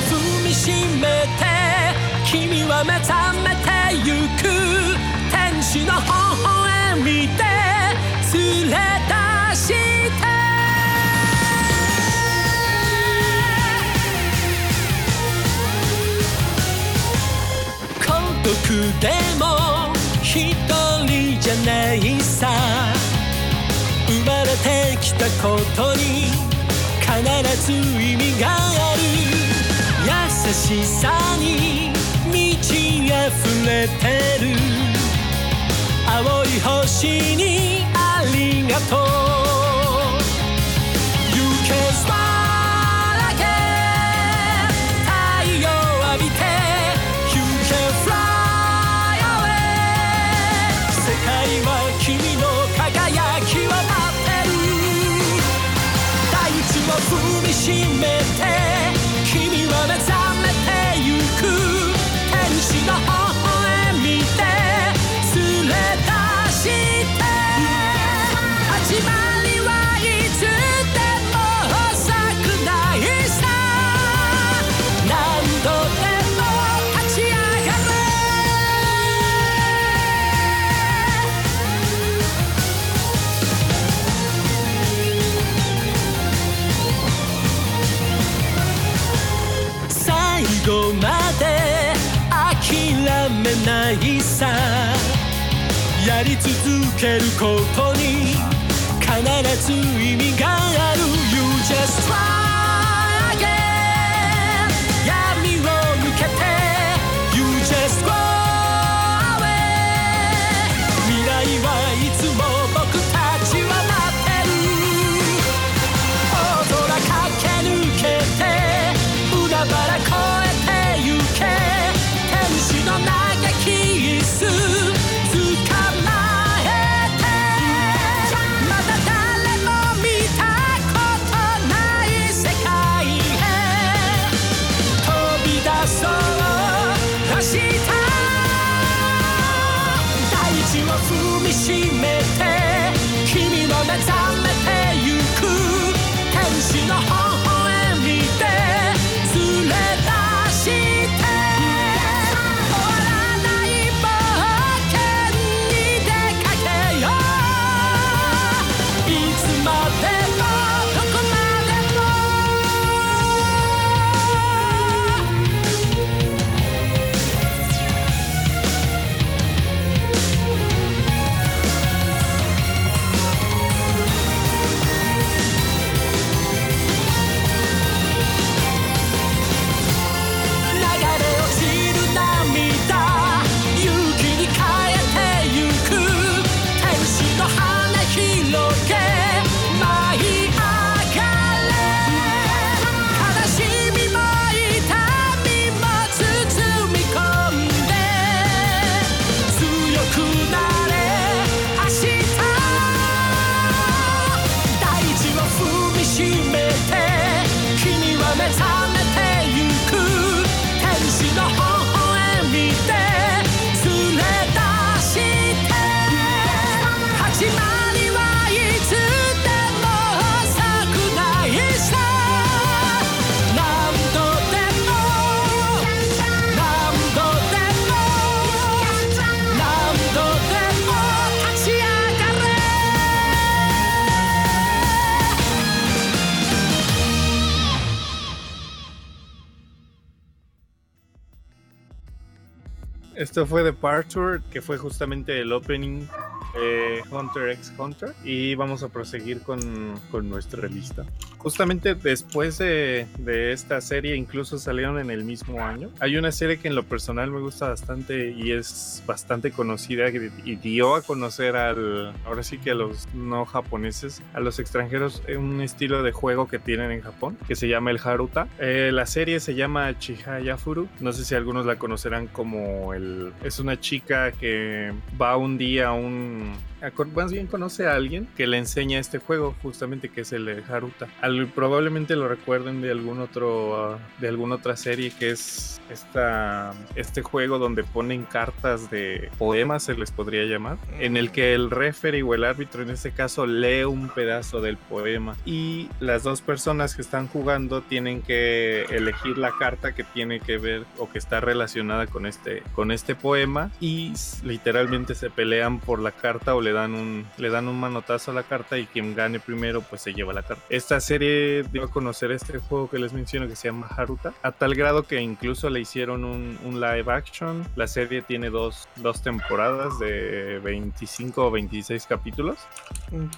踏みしめて君は目覚めてゆく天使の微 笑みで連れ出して。孤独でも一人じゃないさ。生まれてきたことに必ず意味がある。優しさに満ち溢れてる。青い星にありがとう。You can smile again 太陽浴びて You can fly away 世界は君の輝きを待ってる。大地を踏みしめてさ。やり続けることに必ず意味がある。You just try Esto fue Departure, que fue justamente el opening de Hunter x Hunter. Y vamos a proseguir con, con nuestra lista. Justamente después de, esta serie, incluso salieron en el mismo año. Hay una serie que en lo personal me gusta bastante y es bastante conocida y dio a conocer al, ahora sí que a los no japoneses, a los extranjeros, un estilo de juego que tienen en Japón, que se llama el Haruta. Eh, la serie se llama Chihayafuru. No sé si algunos la conocerán como el... Es una chica que va un día a un... Más bien conoce a alguien que le enseña este juego, justamente que es el de Haruta. Al- probablemente lo recuerden de algún otro, ah, de alguna otra serie que es esta, este juego donde ponen cartas de poemas, se les podría llamar, en el que el referee o el árbitro en este caso lee un pedazo del poema y las dos personas que están jugando tienen que elegir la carta que tiene que ver o que está relacionada con este, con este poema y literalmente se pelean por la carta o le dan un le dan un manotazo a la carta y quien gane primero pues se lleva la carta. Esta serie dio a conocer este juego que les menciono que se llama Haruta, a tal grado que incluso le hicieron un, un live action. La serie tiene dos, dos temporadas de 25 o 26 capítulos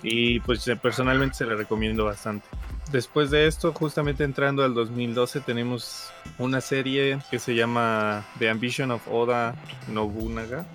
y pues eh, personalmente se le recomiendo bastante. Después de esto, justamente entrando al 2012, tenemos una serie que se llama The Ambition of Oda Nobunaga.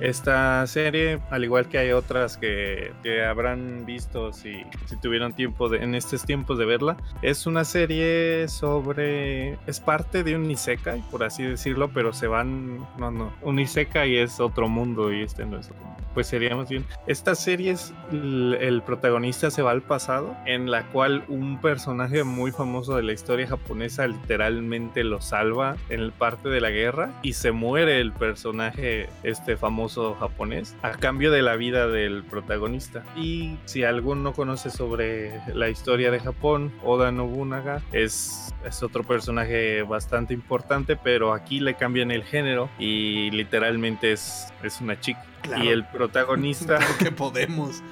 Esta serie, al igual que hay otras que, habrán visto si, si tuvieron tiempo de, en estos tiempos de verla, es una serie sobre... es parte de un Isekai, por así decirlo, pero se van... no, no, un Isekai es otro mundo y este no es otro mundo. Pues sería más bien... Esta serie es... el, el protagonista se va al pasado, en la cual un personaje muy famoso de la historia japonesa literalmente lo salva en parte de la guerra y se muere el personaje este famoso japonés a cambio de la vida del protagonista. Y si alguno no conoce sobre la historia de Japón, Oda Nobunaga es, es otro personaje bastante importante, pero aquí le cambian el género y literalmente es, es una chica. Claro. Y el protagonista... Claro que podemos.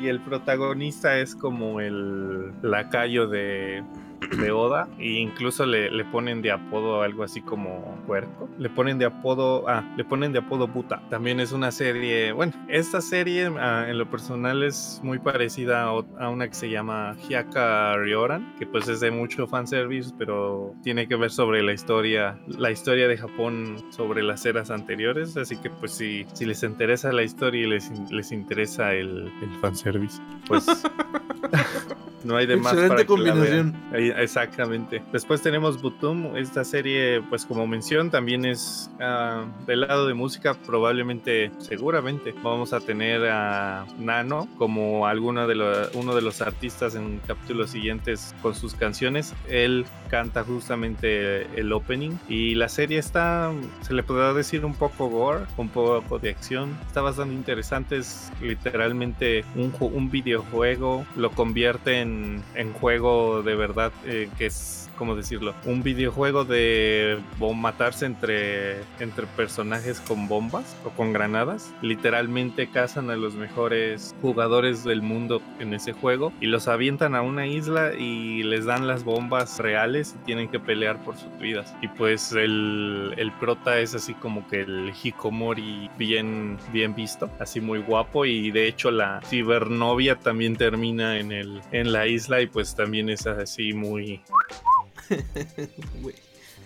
Y el protagonista es como el lacayo de, de Oda. E incluso le, le, ponen de apodo algo así como puerco. Le ponen de apodo. Ah, le ponen de apodo Buta. También es una serie. Bueno, esta serie ah, en lo personal es muy parecida a, a, una que se llama Hyaka Ryoran. Que pues es de mucho fanservice. Pero tiene que ver sobre la historia. La historia de Japón sobre las eras anteriores. Así que pues si, si les interesa la historia y les, les interesa el, el fanservice pues no hay de más Excelente combinación. Exactamente. Después tenemos Butum. Esta serie, pues como mención, también es uh, del lado de música. Probablemente, seguramente, vamos a tener a Nano como alguno de los, uno de los artistas en capítulos siguientes con sus canciones. Él canta justamente el opening y la serie está, se le podrá decir un poco gore, un poco de acción. Está bastante interesante. Es literalmente un, un videojuego. Lo convierte en, en juego de verdad eh, que es ¿cómo decirlo? Un videojuego de matarse entre, entre personajes con bombas o con granadas. Literalmente cazan a los mejores jugadores del mundo en ese juego y los avientan a una isla y les dan las bombas reales y tienen que pelear por sus vidas. Y pues el, el prota es así como que el Hikomori bien, bien visto, así muy guapo y de hecho la cibernovia también termina en, el, en la isla y pues también es así muy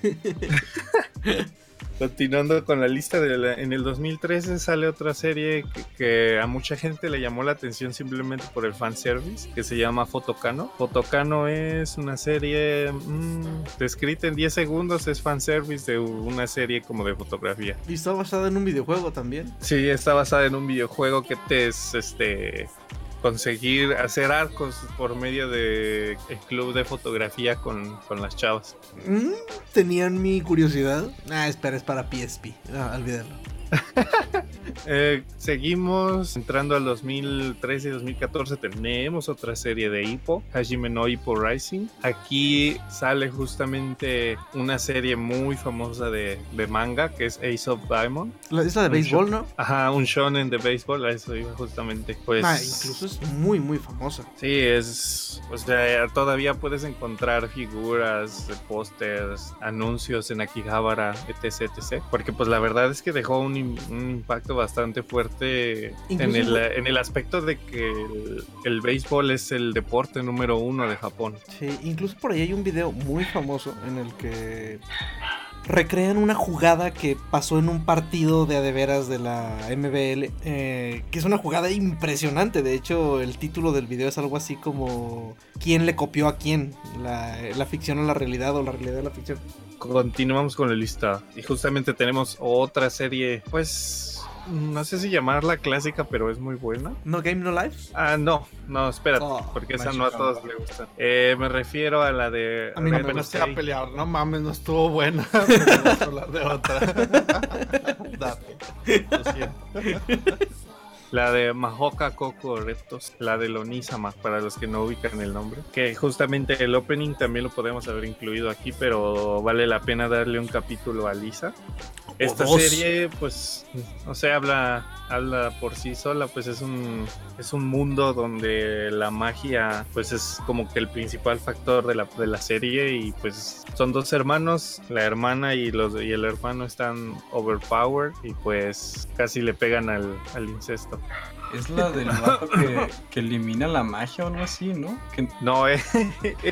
Continuando con la lista, de la, en el 2013 sale otra serie que, que, a mucha gente le llamó la atención simplemente por el fanservice, que se llama Fotocano. Fotocano es una serie mmm, descrita en 10 segundos, es fanservice de una serie como de fotografía. ¿Y está basada en un videojuego también? Sí, está basada en un videojuego que te es este conseguir hacer arcos por medio de el club de fotografía con, con las chavas. Mm, Tenían mi curiosidad. Ah, espera, es para PSP. No, olvídalo. eh, seguimos entrando al 2013 y 2014. Tenemos otra serie de Hippo, Hajime no Hippo Rising. Aquí sale justamente una serie muy famosa de, de manga que es Ace of Diamond. La, es la de béisbol, ¿no? Ajá, un shonen de béisbol. A eso iba justamente. Pues, ah, incluso es muy, muy famosa. Sí, es. O sea, todavía puedes encontrar figuras, pósters, anuncios en Akihabara, etc, etc. Porque, pues, la verdad es que dejó un un impacto bastante fuerte en el, en el, aspecto de que el, el, béisbol es el deporte número uno de Japón. Sí, incluso por ahí hay un video muy famoso en el que recrean una jugada que pasó en un partido de adeveras de la MBL, eh, que es una jugada impresionante. De hecho, el título del video es algo así como ¿Quién le copió a quién? La, la ficción a la realidad o la realidad a la ficción continuamos con la lista. Y justamente tenemos otra serie, pues no sé si llamarla clásica, pero es muy buena. ¿No Game No Life? Ah, no, no, espérate, oh, porque esa no a todos les gusta. Eh, me refiero a la de. A mí no me a pelear, no mames, no estuvo buena. A hablar de otra. Date, lo siento. La de Mahoka Coco Reptos, la de Lonisama, para los que no ubican el nombre. Que justamente el opening también lo podemos haber incluido aquí, pero vale la pena darle un capítulo a Lisa. Esta dos. serie, pues, no sé, habla, habla por sí sola, pues es un, es un mundo donde la magia, pues es como que el principal factor de la, de la serie y pues son dos hermanos, la hermana y, los, y el hermano están overpowered y pues casi le pegan al, al incesto. Es la del vato que, que elimina la magia o algo así, ¿no? Que No, eh,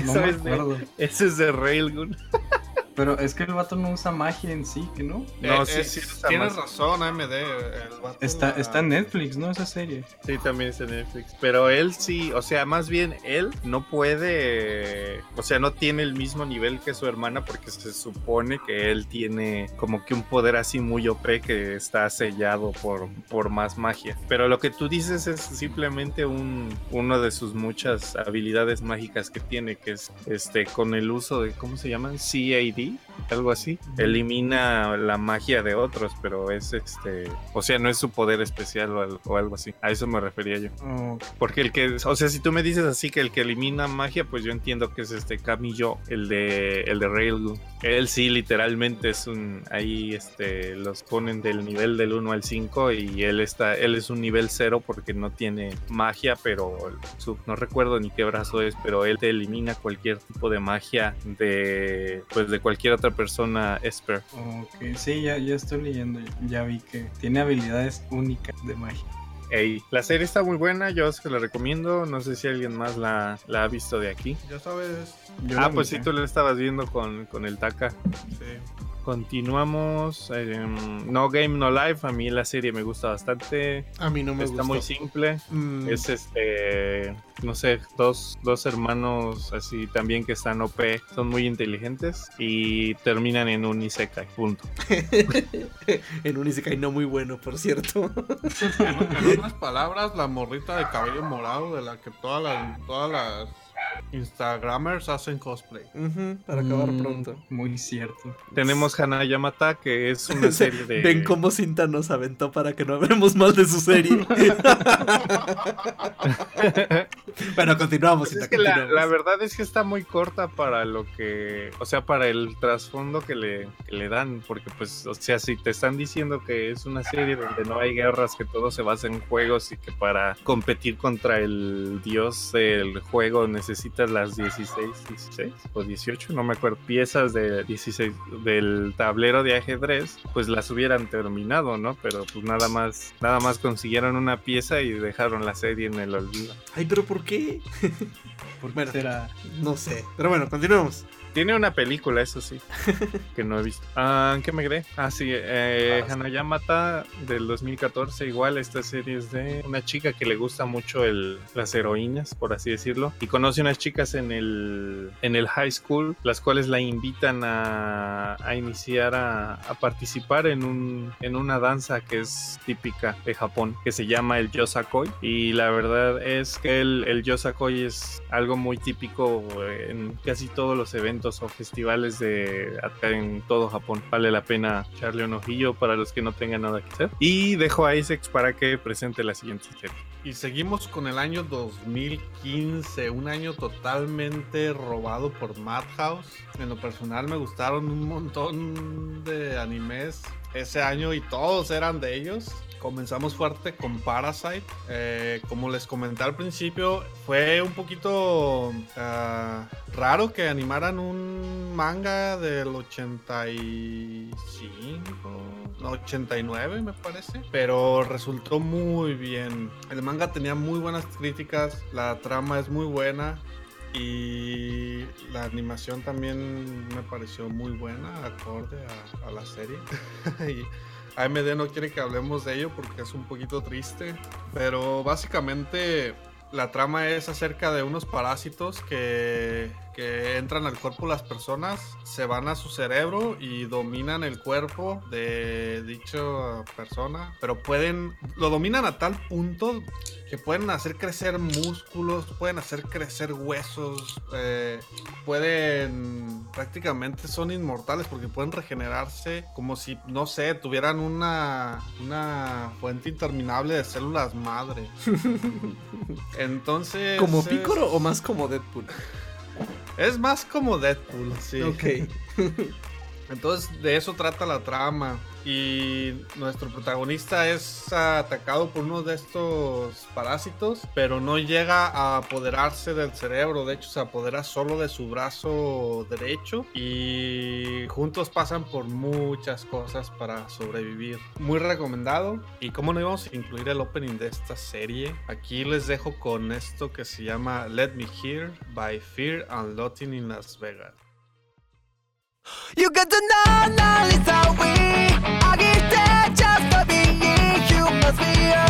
no eso, es de, eso es de Railgun. Pero es que el vato no usa magia en sí, ¿que no? No, Eh, sí, eh, sí, está tienes más- razón, AMD. El vato Está, la- está en Netflix, ¿no? Esa serie. Sí, también es en Netflix. Pero él sí, o sea, más bien él no puede, o sea, no tiene el mismo nivel que su hermana porque se supone que él tiene como que un poder así muy OP que está sellado por, por más magia. Pero lo que tú dices es simplemente un, uno de sus muchas habilidades mágicas que tiene, que es este con el uso de, ¿cómo se llaman? CAD, me algo así. Elimina la magia de otros, pero es este, o sea, no es su poder especial o, al- o algo así. A eso me refería yo. Oh, Porque el que, o sea, si tú me dices así que el que elimina magia, pues yo entiendo que es este Camillo, el de el de Railgun. Él sí literalmente es un ahí este los ponen del nivel del 1 al 5 y él está él es un nivel 0 porque no tiene magia, pero su- no recuerdo ni qué brazo es, pero él te elimina cualquier tipo de magia de pues de cualquier otra persona esper. ok, sí, ya, ya estoy leyendo. Ya vi que tiene habilidades únicas de magia. Ey, la serie está muy buena, yo se la recomiendo, no sé si alguien más la, la ha visto de aquí. Ya sabes. Yo ah, la pues sí, miré. tú lo estabas viendo con, con el Taka. Sí. Continuamos. eh, no Game No Life. A mí la serie me gusta bastante. A mí no me Está gustó. muy simple. Mm, Es este. No sé, dos, dos hermanos así también que están OP. Son muy inteligentes. Y terminan en un Isekai. Punto. en un Isekai no muy bueno, por cierto. En, en otras palabras, la morrita de cabello morado de la que todas las, todas las Instagramers hacen cosplay. Para acabar Mm, pronto. Muy cierto. Tenemos Hana Yamata, que es una serie de. Ven cómo Cinta nos aventó para que no hablemos mal de su serie. bueno, continuamos, Pues Cinta, es que la, verdad es que está muy corta para lo que, o sea, para el trasfondo que le, que le dan, porque pues, o sea, si te están diciendo que es una serie donde no hay guerras, que todo se basa en juegos y que para competir contra el dios del juego necesitas las 16, 16 o 18, no me acuerdo, piezas de 16 del tablero de ajedrez, pues las hubieran terminado, ¿no? Pero pues nada más, nada más consiguieron una pieza y dejaron la serie en el olvido. Ay, pero ¿por qué? ¿Por qué Bueno. será? No sé. Pero bueno, continuemos. Tiene una película, eso sí, que no he visto. Ah, ¿en ¿Qué me quedé? Ah, sí, eh, Ah. Hanayamata del 2014, igual esta serie es de una chica que le gusta mucho el, las heroínas, por así decirlo, y conoce unas chicas en el, en el high school, las cuales la invitan a, a iniciar a, a participar en, un, en una danza que es típica de Japón, que se llama el Yosakoi, y la verdad es que el, el Yosakoi es algo muy típico en casi todos los eventos o festivales de acá en todo Japón. Vale la pena echarle un ojillo para los que no tengan nada que hacer. Y dejo a Isaac para que presente la siguiente serie. Y seguimos con el año 2015, un año totalmente robado por Madhouse. En lo personal me gustaron un montón de animes ese año y todos eran de ellos. Comenzamos fuerte con Parasite. Eh, como les comenté al principio, fue un poquito ah, raro que animaran un manga del 85, no, 89 me parece, pero resultó muy bien. El manga tenía muy buenas críticas, la trama es muy buena y la animación también me pareció muy buena, acorde a, a la serie. y AMD no quiere que hablemos de ello porque es un poquito triste, pero básicamente la trama es acerca de unos parásitos que, que entran al cuerpo de las personas, se van a su cerebro y dominan el cuerpo de dicha persona, pero pueden, lo dominan a tal punto que pueden hacer crecer músculos, pueden hacer crecer huesos, eh, pueden, prácticamente son inmortales porque pueden regenerarse como si, no sé, tuvieran una, una fuente interminable de células madre. Entonces... ¿Como Picoro o más como Deadpool? Es más como Deadpool, sí. Ok. Entonces de eso trata la trama. Y nuestro protagonista es atacado por uno de estos parásitos, pero no llega a apoderarse del cerebro, de hecho se apodera solo de su brazo derecho y juntos pasan por muchas cosas para sobrevivir. Muy recomendado y como no íbamos a incluir el opening de esta serie, aquí les dejo con esto que se llama Let Me Hear by Fear and Loathing in Las Vegas. You got to know knowledge how we I get there just for being humans we are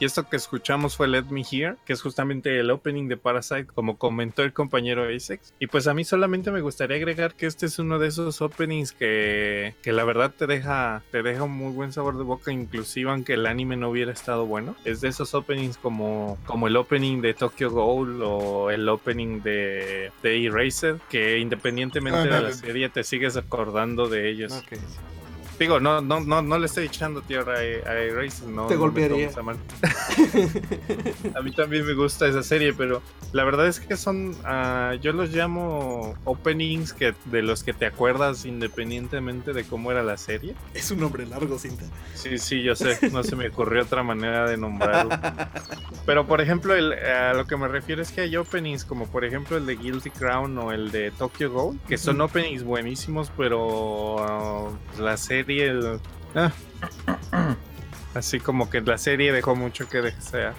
Y esto que escuchamos fue Let Me Hear, que es justamente el opening de Parasite, como comentó el compañero Asex. Y pues a mí solamente me gustaría agregar que este es uno de esos openings que, que la verdad te deja, te deja un muy buen sabor de boca, inclusive aunque el anime no hubiera estado bueno. Es de esos openings como, como el opening de Tokyo Ghoul o el opening de, de Eraser, que independientemente Ah, de la serie te sigues acordando de ellos. Digo, no, no, no, no le estoy echando tierra a, a no. Te no golpearía. a mí también me gusta esa serie, pero la verdad es que son, ah, yo los llamo openings que de los que te acuerdas independientemente de cómo era la serie. Es un nombre largo, cinta. Sí, sí, yo sé, no se me ocurrió otra manera de nombrarlo. Pero por ejemplo, el- a lo que me refiero es que hay openings como por ejemplo el de Guilty Crown o el de Tokyo Ghoul, que son openings buenísimos, pero ah, la serie... el- ah. así como que la serie dejó mucho que desear.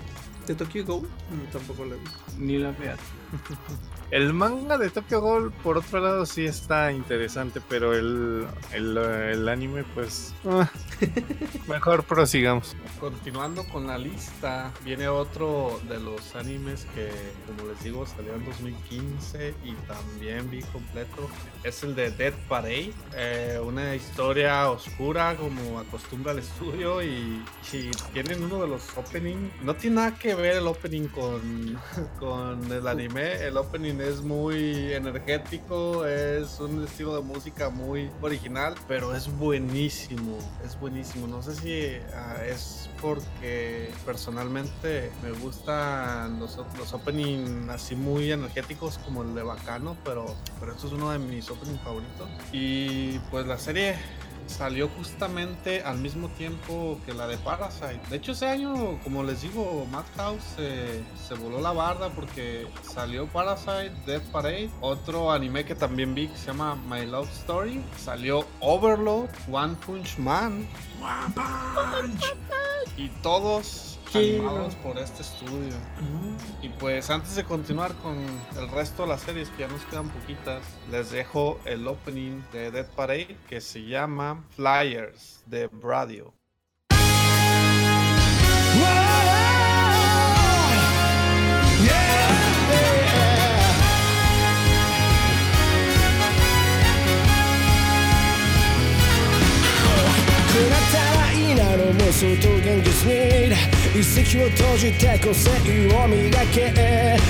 ¿De Tokyo Go? Mm, tampoco la vi. Ni la veas. El manga de Tokyo Ghoul, por otro lado, sí está interesante, pero el, el, el anime, pues... ah. Mejor prosigamos. Continuando con la lista, viene otro de los animes que, como les digo, salió en 2015 y también vi completo. Es el de Dead Parade, eh, una historia oscura como acostumbra el estudio y, y tienen uno de los opening. No tiene nada que ver el opening con, con el anime. El opening es muy energético, es un estilo de música muy original, pero es buenísimo, es buenísimo. No sé si ah, es porque personalmente me gustan los, los opening así muy energéticos como el de Bacano, pero, pero esto es uno de mis opening favoritos. Y pues la serie salió justamente al mismo tiempo que la de Parasite. De hecho, ese año, como les digo, Madhouse eh, se voló la barda porque salió Parasite, Death Parade, otro anime que también vi que se llama My Love Story, salió Overload, One Punch Man, One Punch, y todos animados por este estudio. Y pues antes de continuar con el resto de las series, que ya nos quedan poquitas, les dejo el opening de Dead Parade que se llama Flyers de Bradio. 妄想と現実に。一石を閉じて個性を磨け。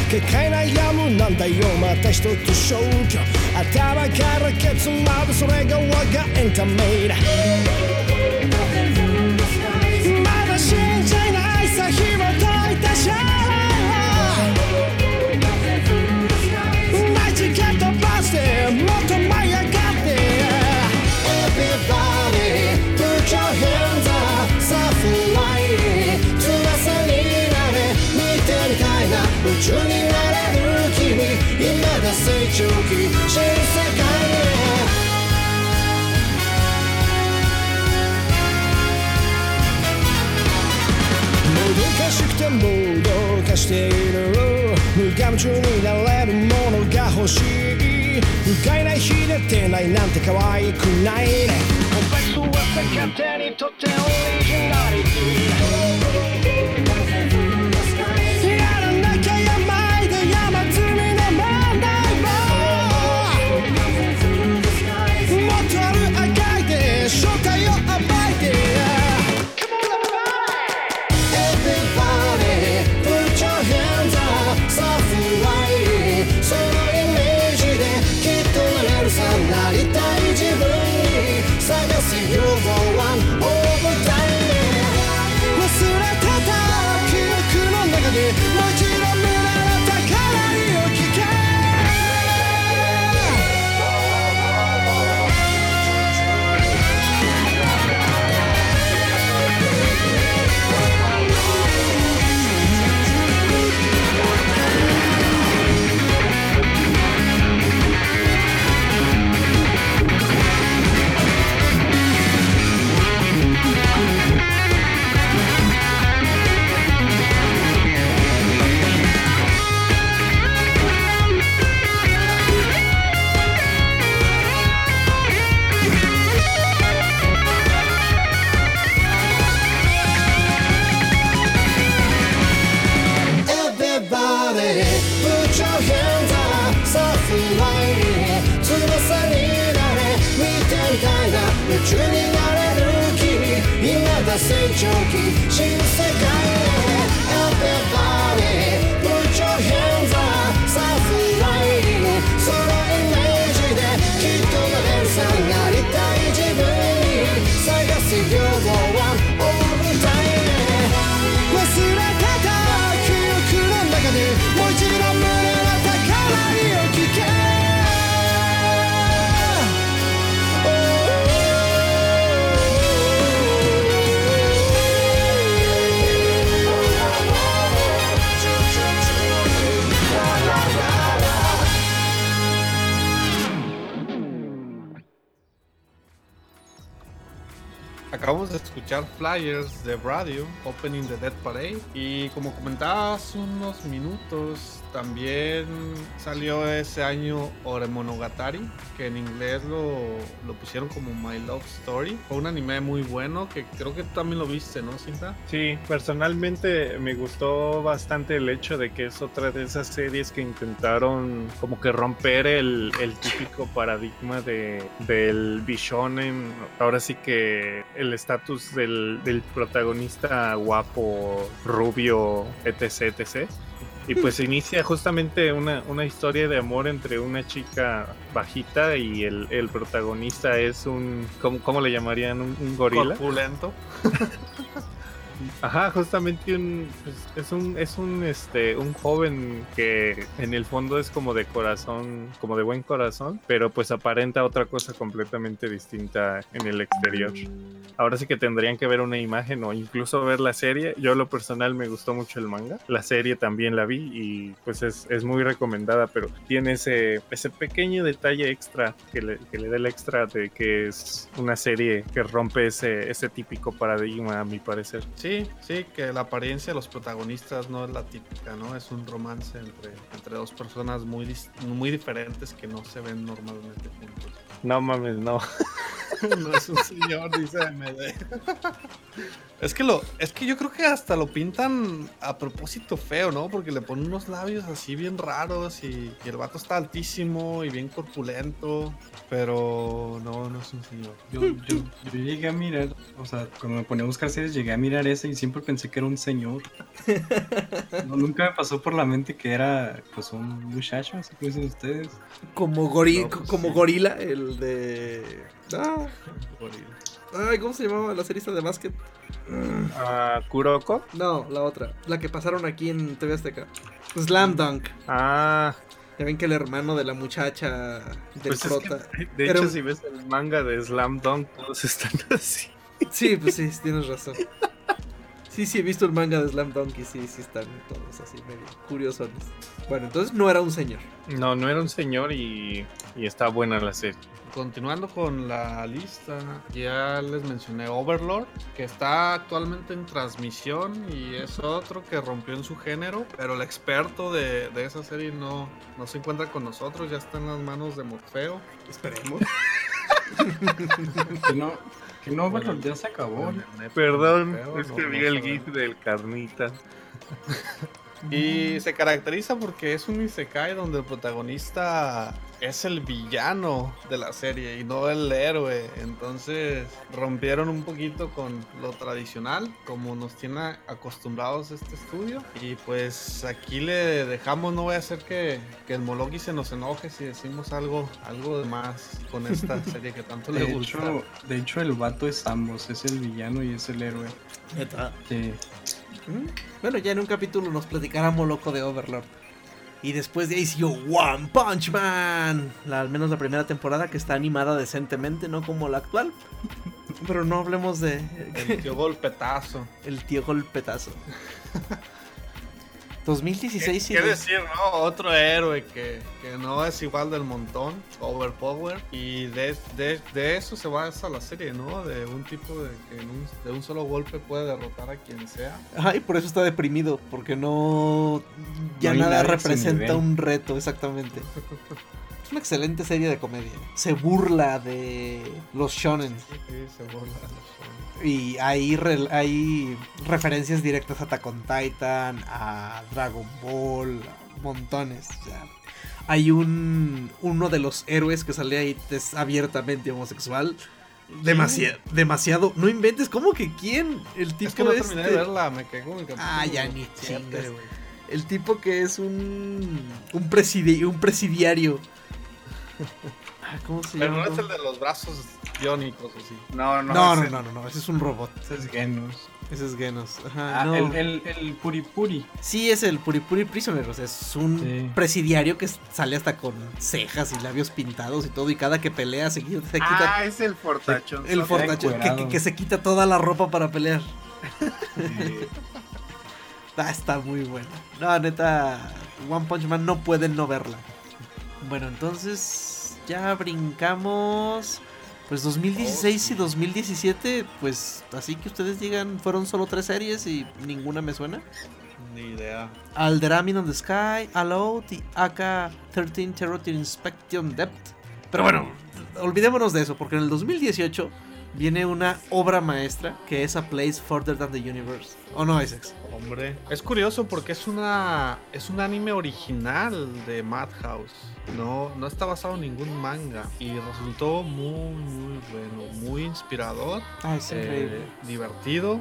結界悩むなんだよ。また一つ消去。頭からケツまでそれが我がエンタメだ。かしくてもどかしている無我夢中になれるものが欲しい。不快な日出てないなんて可愛くないね。コンパクトは勝手にとってオリジナル。成長期新世界へ Everybody Acabamos de escuchar Flyers de Radio, Opening the Dead Parade. Y como comentaba hace unos minutos, también salió ese año Oremonogatari, que en inglés lo, lo pusieron como My Love Story. Fue un anime muy bueno que creo que también lo viste, ¿no, Cinta? Sí, personalmente me gustó bastante el hecho de que es otra de esas series que intentaron como que romper el, el típico paradigma de, del bishonen. Ahora sí que el estatus del, del protagonista guapo, rubio, etc, etc. Y pues se inicia justamente una, una historia de amor entre una chica bajita y el, el protagonista es un, ¿cómo, cómo le llamarían? Un, un gorila. Corpulento. Ajá, justamente un pues, es un es un este un joven que en el fondo es como de corazón, como de buen corazón, pero pues aparenta otra cosa completamente distinta en el exterior. Ahora sí que tendrían que ver una imagen o incluso ver la serie. Yo lo personal me gustó mucho el manga. La serie también la vi y pues es, es muy recomendada, pero tiene ese, ese pequeño detalle extra que le, que le da el extra de que es una serie que rompe ese, ese típico paradigma a mi parecer. Sí, sí, que la apariencia de los protagonistas no es la típica, ¿no? Es un romance entre, entre dos personas muy, muy diferentes que no se ven normalmente juntos. No mames, no. no es un señor, dice MD. Es que lo, es que yo creo que hasta lo pintan a propósito feo, ¿no? Porque le ponen unos labios así bien raros y, y el vato está altísimo y bien corpulento, pero no, no es un señor. Yo, yo, yo llegué a mirar, o sea, cuando me ponía a buscar series, llegué a mirar ese y siempre pensé que era un señor. No, nunca me pasó por la mente que era, pues, un muchacho, así como dicen ustedes. Como, gori- No, pues como sí. gorila, el de. Ah, ay, ¿cómo se llamaba la serie esta de básquet? Ah, Kuroko. No, la otra. La que pasaron aquí en TV Azteca. Slam Dunk. Ah, Ya ven que el hermano de la muchacha del pues es prota. que, de hecho, un- si ves el manga de Slam Dunk, todos están así. Sí, pues sí, tienes razón. Sí, sí, he visto el manga de Slam Dunk y sí, sí están todos así medio curiosones. Bueno, entonces no era un señor. No, no era un señor y, y está buena la serie. Continuando con la lista, ya les mencioné Overlord, que está actualmente en transmisión y es otro que rompió en su género, pero el experto de, de esa serie no, no se encuentra con nosotros, ya está en las manos de Morfeo. Esperemos. Que no, que no, bueno, ya se acabó. Perdón, es que vi el gif del carnita. Y se caracteriza porque es un isekai donde el protagonista es el villano de la serie y no el héroe. Entonces rompieron un poquito con lo tradicional, como nos tiene acostumbrados este estudio. Y pues aquí le dejamos, no voy a hacer que, que el Mologi se nos enoje si decimos algo, algo de más con esta serie que tanto le De gusta. hecho, de hecho, el vato es ambos, es el villano y es el héroe. Neta. Sí. Mm, Bueno, ya en un capítulo nos platicáramos loco de Overlord. Y después de ahí siguió One Punch Man. La- al menos la primera temporada que está animada decentemente, no como la actual. Pero no hablemos de El tío golpetazo. el tío golpetazo. 2016 sí. ¿Qué decir, no? Otro héroe que, que no es igual del montón, Overpower. Y de, de, de eso se basa la serie, ¿no? De un tipo de que en un, de un solo golpe puede derrotar a quien sea. Ay, por eso está deprimido, porque no. Ya No nada a representa un reto, exactamente. Es una excelente serie de comedia. Se burla de los shonen. Sí, se burla de los shonen. Y hay, re- hay referencias directas a Attack on Titan, a Dragon Ball, a montones. o sea, hay un. Uno de los héroes que sale ahí es abiertamente homosexual. Demasiado, demasiado. No inventes, ¿cómo que quién? El tipo Es que no este- terminé de verla, me quedé con el capítulo. Ah, ya ni siete, chingas. El tipo que es un. Un, presidi- un presidiario. Ah, ¿Cómo se Pero llama? no es el de los brazos biónicos, así. No, no, No, no, ese- no, no, no, ese es un robot. Ese es Genus. Ese es Genos. Ajá, Ah, no. el, el, el Puripuri. Sí, es el Puripuri Prisoner, o sea, es un Sí. presidiario que sale hasta con cejas y labios pintados y todo, y cada que pelea se quita, se quita Ah, es el fortachón. el fortacho, que, que- que se quita toda la ropa para pelear. Ah, está muy bueno. No, neta, One Punch Man no pueden no verla. Bueno, entonces ya brincamos. Pues 2016 y 2017, pues así que ustedes digan, fueron solo tres series y ninguna me suena. Ni idea. Alderamin on the Sky, Allow, y AK-13 Territory Inspection Depth. Pero bueno, olvidémonos de eso, porque en el 2018 viene una obra maestra que es A Place Further Than the Universe. ¿O no, Isaacs? Hombre. Es curioso porque es una. es un anime original de Madhouse. No, no está basado en ningún manga. Y resultó muy, muy bueno. Muy inspirador. Ah, es eh, increíble. divertido.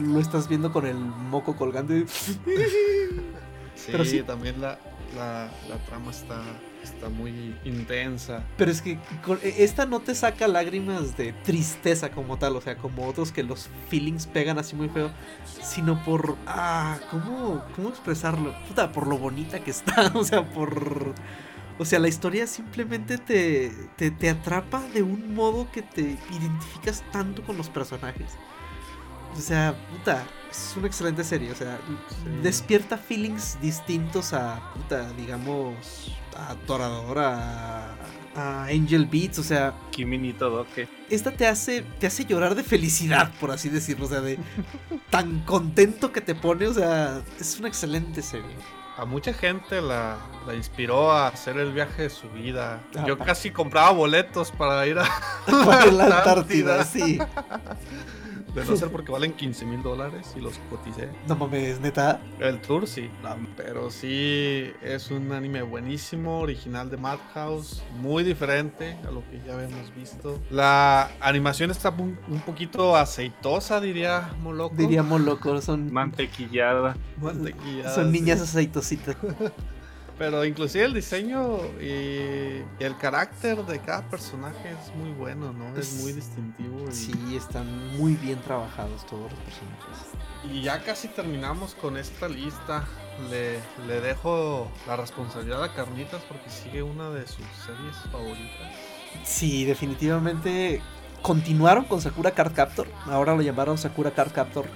Lo estás viendo con el moco colgando. y- Sí, Pero sí. también la, la, la trama está, está muy intensa. Pero es que e, esta no te saca lágrimas de tristeza como tal, o sea, como otros que los feelings pegan así muy feo, sino por... Ah, ¿cómo, cómo expresarlo? Puta, por lo bonita que está, o sea, por... O sea, la historia simplemente te, te, te atrapa de un modo que te identificas tanto con los personajes. O sea, puta, es una excelente serie. O sea, despierta feelings distintos a, puta, digamos, a Toradora, a, a Angel Beats. O sea, Kimi ni Todoke. esta te hace, te hace llorar de felicidad, por así decirlo. O sea, de tan contento que te pone. O sea, es una excelente serie. A mucha gente la, la inspiró a hacer el viaje de su vida. Ah, Yo casi compraba boletos para ir a Para la Antártida, sí. De no ser porque valen 15 mil dólares y los coticé. No mames, neta. El tour sí, no, pero sí es un anime buenísimo, original de Madhouse, muy diferente a lo que ya habíamos visto. La animación está un, un poquito aceitosa, diría Moloco. Diríamos locos, son, Mantequillada. Mantequilla, son sí. niñas aceitositas. Pero inclusive el diseño y, y el carácter de cada personaje es muy bueno, ¿no? Es Es- muy distintivo. Y, Sí, están muy bien trabajados todos los personajes. y ya casi terminamos con esta lista. Le, le dejo la responsabilidad a Carnitas porque sigue una de sus series favoritas. Sí, definitivamente continuaron con Sakura Card Captor. Ahora lo llamaron Sakura Card Captor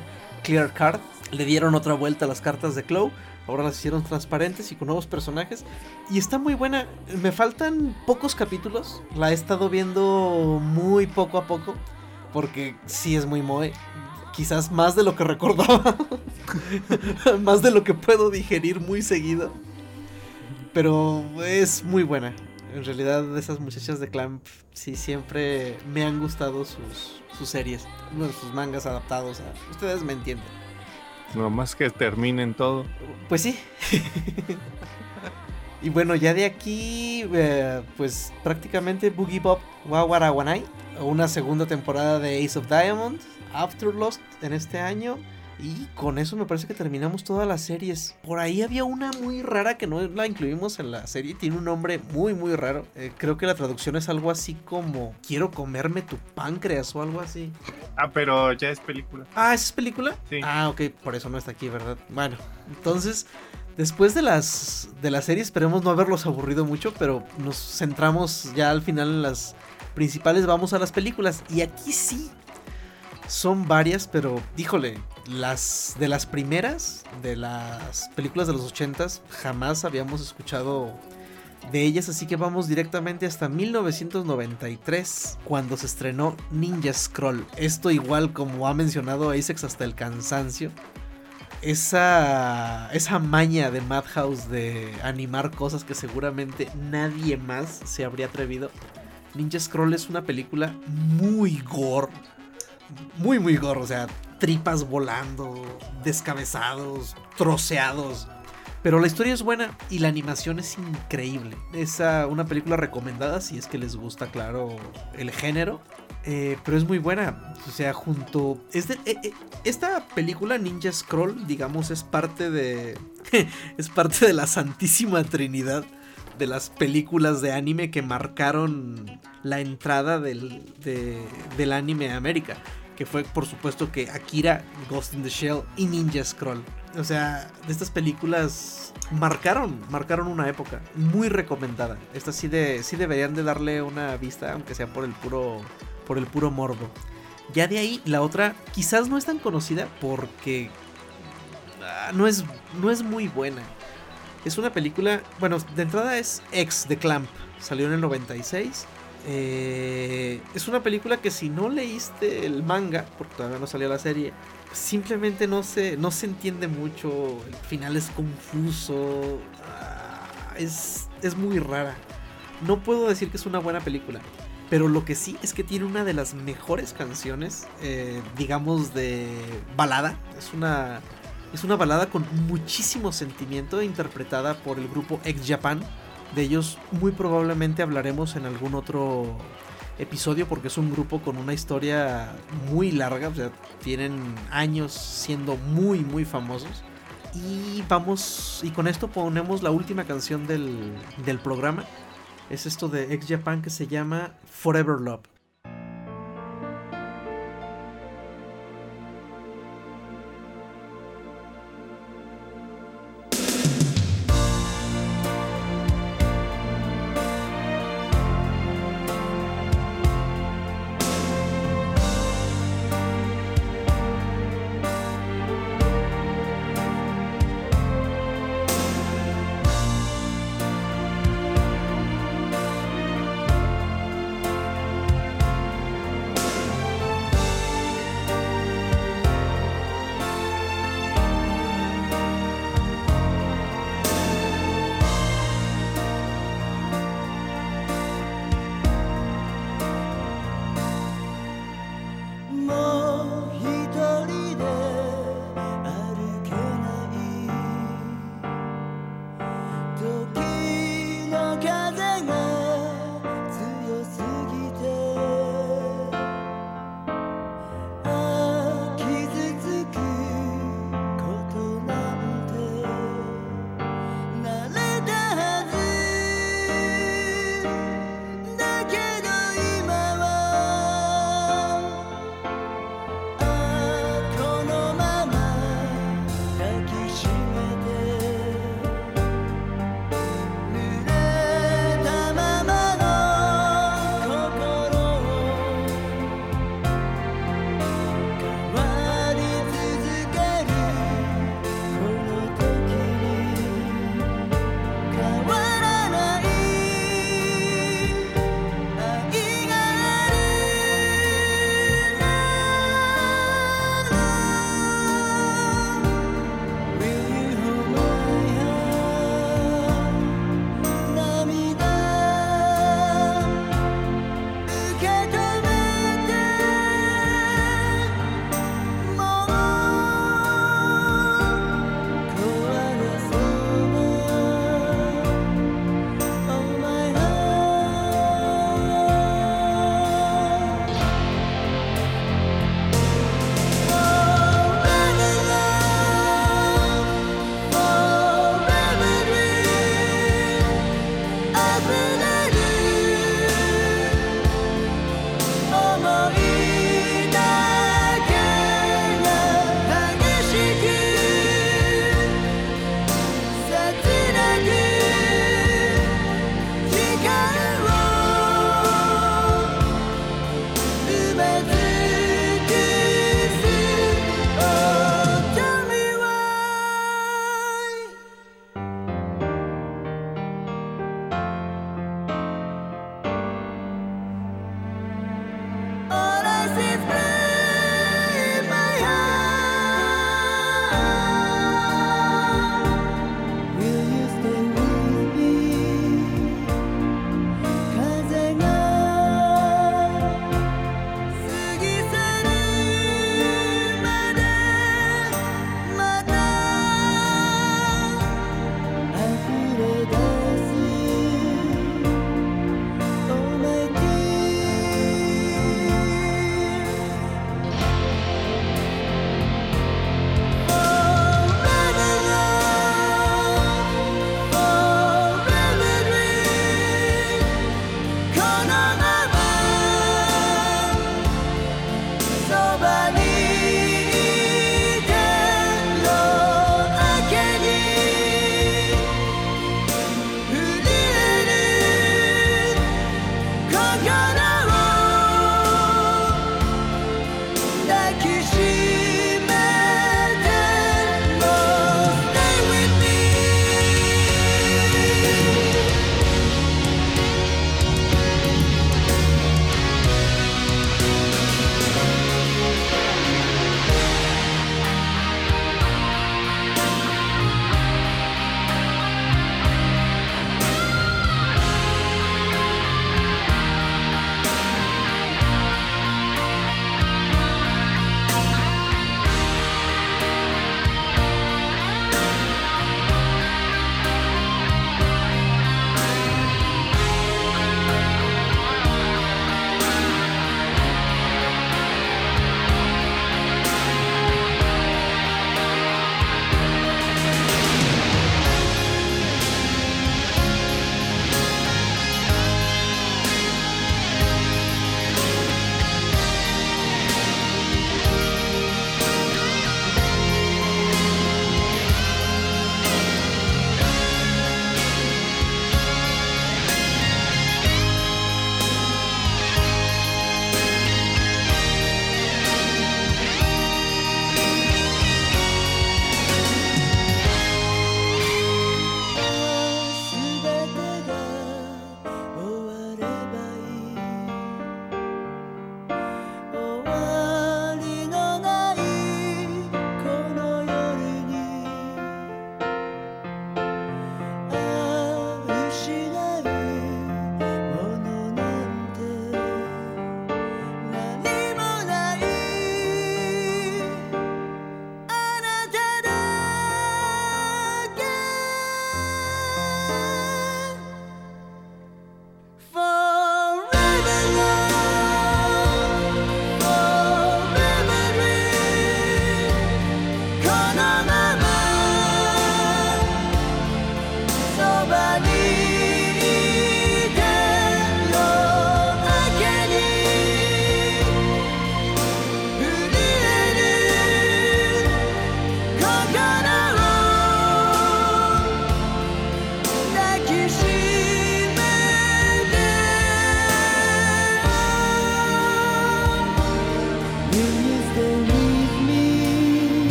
Clear Card. Le dieron otra vuelta a las cartas de Clow. Ahora las hicieron transparentes y con nuevos personajes. Y está muy buena. Me faltan pocos capítulos. La he estado viendo muy poco a poco. Porque sí es muy moe. Quizás más de lo que recordaba. más de lo que puedo digerir muy seguido. Pero es muy buena. En realidad, esas muchachas de Clamp sí siempre me han gustado sus, sus series. Bueno, sus mangas adaptados a. Ustedes me entienden. Nomás que terminen todo. Pues sí. y bueno, ya de aquí, eh, pues prácticamente Boogie Bob Wawarawanai. Una segunda temporada de Ace of Diamond. After Lost en este año. Y con eso me parece que terminamos todas las series. Por ahí había una muy rara que no la incluimos en la serie. Tiene un nombre muy, muy raro. Eh, creo que la traducción es algo así como Quiero comerme tu páncreas o algo así. Ah, pero ya es película. Ah, ¿esa es película? Sí. Ah, ok, por eso no está aquí, ¿verdad? Bueno, entonces, después de las de la serie, esperemos no haberlos aburrido mucho, pero nos centramos ya al final en las principales, vamos a las películas. Y aquí sí, son varias, pero díjole, las de las primeras, de las películas de los ochentas, jamás habíamos escuchado de ellas, así que vamos directamente hasta 1993, cuando se estrenó Ninja Scroll. Esto igual como ha mencionado Isaacs hasta el cansancio. Esa, esa maña de Madhouse de animar cosas que seguramente nadie más se habría atrevido. Ninja Scroll es una película muy gore. Muy, muy gore. O sea, tripas volando, descabezados, troceados. Pero la historia es buena y la animación es increíble. Es ah, una película recomendada si es que les gusta, claro, el género. Eh, pero es muy buena. O sea, junto. Eh, eh, esta película, Ninja Scroll, digamos, es parte de. es parte de la Santísima Trinidad de las películas de anime que marcaron la entrada del, de- del anime a América. Que fue, por supuesto, que Akira, Ghost in the Shell y Ninja Scroll. O sea, de estas películas marcaron, marcaron una época. Muy recomendada. Esta sí, de, sí deberían de darle una vista, aunque sea por el puro, por el puro morbo. Ya de ahí, la otra quizás no es tan conocida porque ah, no, es, no es muy buena. Es una película, bueno, de entrada es X de Clamp, salió en el 96. Eh, es una película que si no leíste el manga, porque todavía no salió la serie, simplemente no se, no se entiende mucho, el final es confuso, ah, es, es muy rara. No puedo decir que es una buena película, pero lo que sí es que tiene una de las mejores canciones, eh, digamos, de balada. Es una, es una balada con muchísimo sentimiento interpretada por el grupo Ex Japan. De ellos muy probablemente hablaremos en algún otro episodio porque es un grupo con una historia muy larga, o sea, tienen años siendo muy muy famosos. Y vamos, y con esto ponemos la última canción del, del programa. Es esto de Ex Japan que se llama Forever Love.「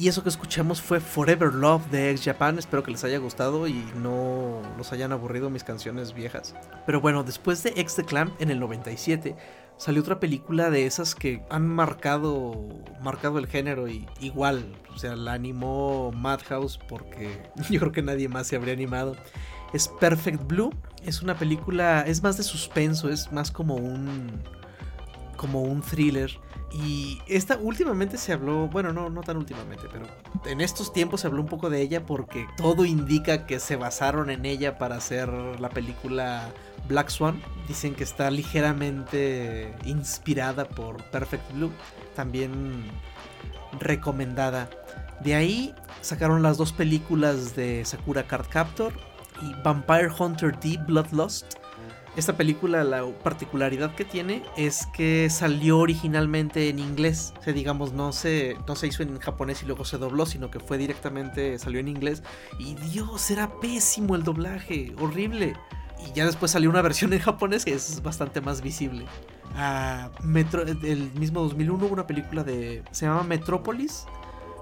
Y eso que escuchamos fue Forever Love de Ex Japan. Espero que les haya gustado y no los hayan aburrido mis canciones viejas. Pero bueno, después de Ex The Clan en el 97 salió otra película de esas que han marcado marcado el género y igual, o sea, la animó Madhouse porque yo creo que nadie más se habría animado. Es Perfect Blue, es una película, es más de suspenso, es más como un como un thriller y esta últimamente se habló, bueno, no, no tan últimamente, pero en estos tiempos se habló un poco de ella porque todo indica que se basaron en ella para hacer la película Black Swan. Dicen que está ligeramente inspirada por Perfect Blue, también recomendada. De ahí sacaron las dos películas de Sakura Card Captor y Vampire Hunter D Bloodlust esta película, la particularidad que tiene es que salió originalmente en inglés. O sea, digamos, no se, no se hizo en japonés y luego se dobló, sino que fue directamente, salió en inglés. Y Dios, era pésimo el doblaje, horrible. Y ya después salió una versión en japonés que es bastante más visible. Ah, Metro, el mismo 2001 hubo una película de... Se llama Metrópolis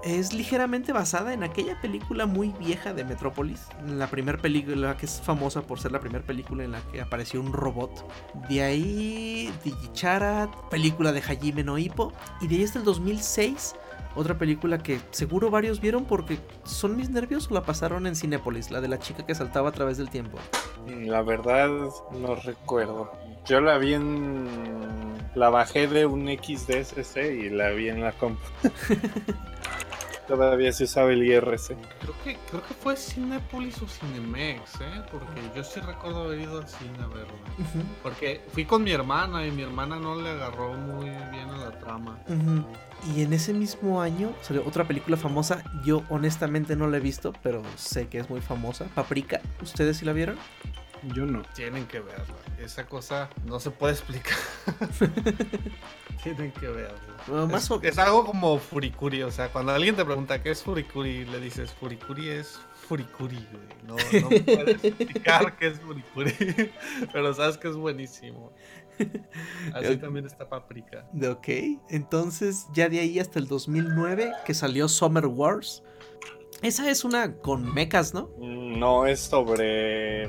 es ligeramente basada en aquella película muy vieja de Metrópolis. La primera película que es famosa por ser la primera película en la que apareció un robot. De ahí Digichara, película de Hajime no Ippo. Y de ahí hasta el 2006, otra película que seguro varios vieron porque son mis nervios o la pasaron en Cinépolis, la de la chica que saltaba a través del tiempo. La verdad no recuerdo. Yo la vi en... La bajé de un XDSC y la vi en la compu. Todavía se usaba el IRC. Creo que, creo que fue Cinepolis o Cinemex, ¿eh? Porque yo sí recuerdo haber ido al cine a verla. Porque fui con mi hermana y mi hermana no le agarró muy bien a la trama. Ujú. Y en ese mismo año salió otra película famosa. Yo honestamente no la he visto, pero sé que es muy famosa. Paprika. ¿Ustedes sí la vieron? Yo no. Tienen que verla. Esa cosa no se puede explicar. Tienen que verla. No, más es, o- es algo como furikuri. O sea, cuando alguien te pregunta qué es furikuri, le dices furikuri es furikuri, güey. No, no puedes explicar qué es furikuri. Pero sabes que es buenísimo. Así también está paprika. De ok. Entonces, ya de ahí hasta el 2009 que salió Summer Wars. Esa es una con mechas, ¿no? No es sobre,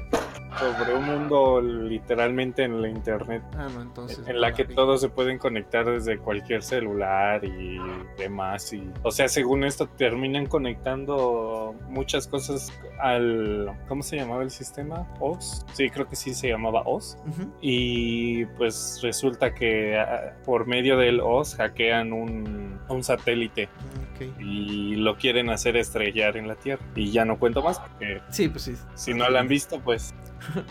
sobre un mundo literalmente en la internet. Ah, no, entonces. En la que vi. todos se pueden conectar desde cualquier celular y demás. Y, o sea, según esto, terminan conectando muchas cosas al. ¿Cómo se llamaba el sistema? ¿OS? Sí, creo que sí se llamaba OS. Y pues resulta que ah, por medio del OS hackean un, un satélite y lo quieren hacer en la Tierra. Y ya no cuento más porque Sí, pues sí. si no la han visto, pues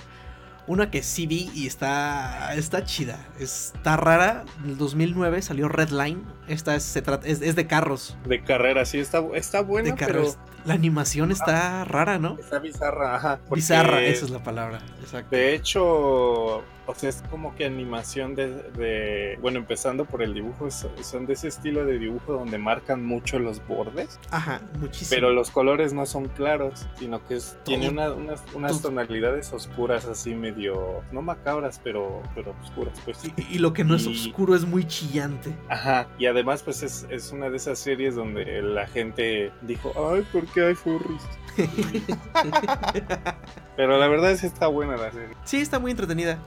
Una que sí vi y está, está chida. Está rara. En el 2009 salió Red Line. Esta es, se trata, es, es de carros. de carrera sí está, está buena, de carros. La animación está rara, ¿no? está bizarra. Ajá, Bizarra, esa es la palabra. Exacto. De hecho, o sea, es como que animación de, de- bueno, empezando por el dibujo, son de ese estilo de dibujo donde marcan mucho los bordes, Ajá, muchísimo. pero los colores no son claros, sino que es- tiene una- unas, unas tonalidades oscuras así medio, no macabras, pero, pero oscuras, pues. Y, y lo que no es Y- oscuro es muy chillante. Ajá, y además pues es, es una de esas series donde la gente dijo, ay, ¿por qué hay furries? Pero la verdad es que está buena la serie. Sí, está muy entretenida.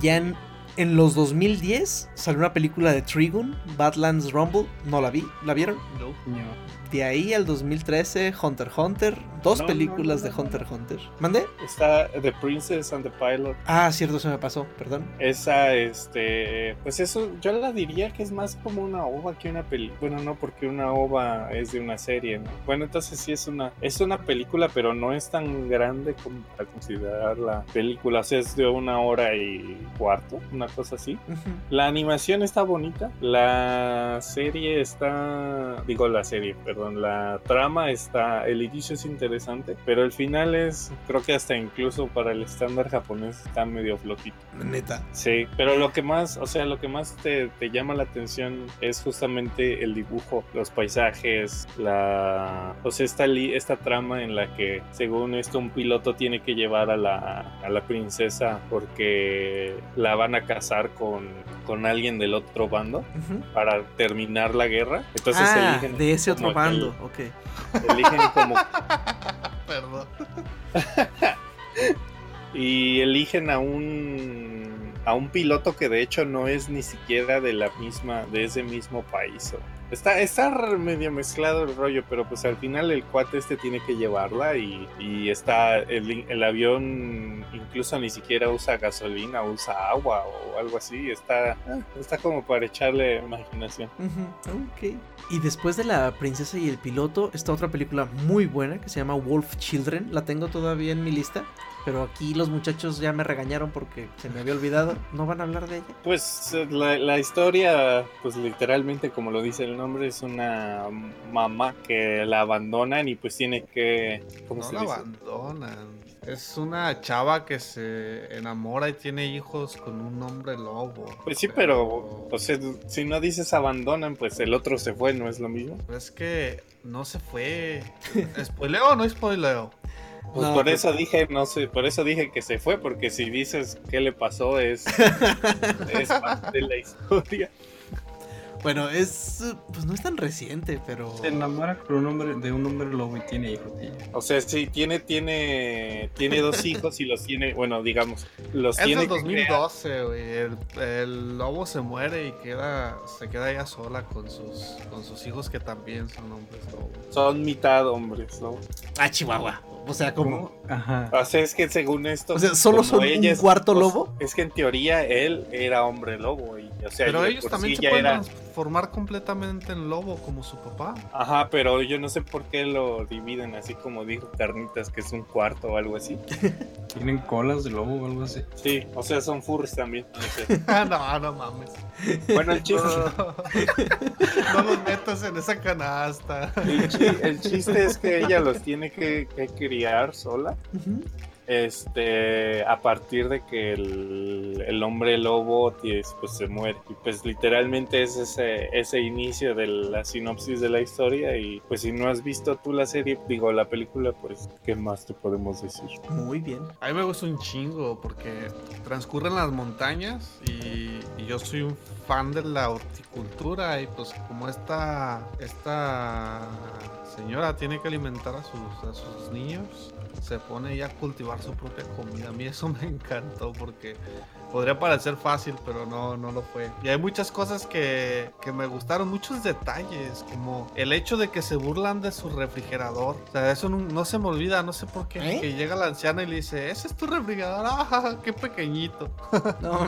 Ya en, en los 2010 salió una película de Trigun, Badlands Rumble. No la vi. ¿La vieron? No. No. De ahí al 2013, Hunter x Hunter. Dos No, películas no, no, de Hunter x Hunter. ¿Mandé? Está The Princess and the Pilot. Ah, cierto, se me pasó. Perdón. Esa, este, pues eso, yo la diría que es más como una ova que una película. Bueno, no, porque una ova es de una serie, ¿no? Bueno, entonces sí es una, es una película, pero no es tan grande como para considerarla película. O sea, es de una hora y cuarto, una cosa así. La animación está bonita, la serie está, digo la serie, perdón, la trama está, el inicio es interesante, pero el final es, creo que hasta incluso para el estándar japonés está medio flojito. Neta. Sí, pero lo que más, o sea, lo que más te, te llama la atención es justamente el dibujo, los paisajes, la, o sea, esta, li- esta trama en la que, según esto, un piloto tiene que llevar a la, a la princesa porque la van a casar con, con alguien del otro bando para terminar la guerra. Entonces ah, eligen de ese otro el- bando, ok. eligen como Perdón. y eligen a un a un piloto que de hecho no es ni siquiera de la misma de ese mismo país. o- Está, está medio mezclado el rollo, pero pues al final el cuate este tiene que llevarla y, y está el, el avión incluso ni siquiera usa gasolina, usa agua o algo así. Está, ah, está como para echarle imaginación. Ujú, Ok. Y después de La Princesa y el Piloto, está otra película muy buena que se llama Wolf Children. La tengo todavía en mi lista. Pero aquí los muchachos ya me regañaron porque se me había olvidado. ¿No van a hablar de ella? Pues eh, la, la historia, pues literalmente como lo dice el nombre, es una mamá que la abandonan y pues tiene que... ¿Cómo No se la dice? abandonan. Es una chava que se enamora y tiene hijos con un hombre lobo. Pues sí, pero, o sea, si no dices abandonan, pues el otro se fue, ¿no es lo mismo? Pero es que no se fue. ¿Spoileo o no spoileo? Pues No, por pues- eso dije, no sé, por eso dije que se fue, porque si dices qué le pasó es, es parte de la historia. Bueno, es. Pues no es tan reciente, pero. Se enamora con un hombre, de un hombre lobo y tiene hijos. O sea, sí, tiene, tiene, tiene dos hijos y los tiene, bueno, digamos, los Es tiene crear. 2012, güey. El, el lobo se muere y queda, se queda ella sola con sus, con sus hijos que también son hombres lobos. Son mitad hombres, ¿no? Ah, Chihuahua. O sea, como. Ajá. O sea, es que según esto. O sea, ¿solo son ella un cuarto sea, lobo? Es que en teoría él era hombre lobo. Y, o sea, Pero ellos también sí se pueden era- transformar completamente en lobo como su papá. Ajá, pero yo no sé por qué lo dividen así como dijo Carnitas, que es un cuarto o algo así. Tienen colas de lobo o algo así. Sí, o sea, son furries también. no sé. Ah, no, no mames. Bueno, el chiste, No, los metas en esa canasta. el, chi- el chiste es que ella los tiene que, que criar sola. Este, a partir de que el, el hombre lobo pues, pues, se muere. Y pues literalmente es ese, ese inicio de la sinopsis de la historia. Y pues si no has visto tú la serie, digo la película, pues ¿qué más te podemos decir? Muy bien. A mí me gusta un chingo porque transcurre en las montañas y, y yo soy un fan de la horticultura y pues como esta, esta señora tiene que alimentar a sus, a sus niños, se pone ya a cultivar su propia comida. A mí eso me encantó porque podría parecer fácil, pero no, no lo fue. Y hay muchas cosas que, que me gustaron, muchos detalles, como el hecho de que se burlan de su refrigerador. O sea, eso no, no se me olvida, no sé por qué. ¿Eh? Que llega la anciana y le dice, ese es tu refrigerador, ¡ah, qué pequeñito! No,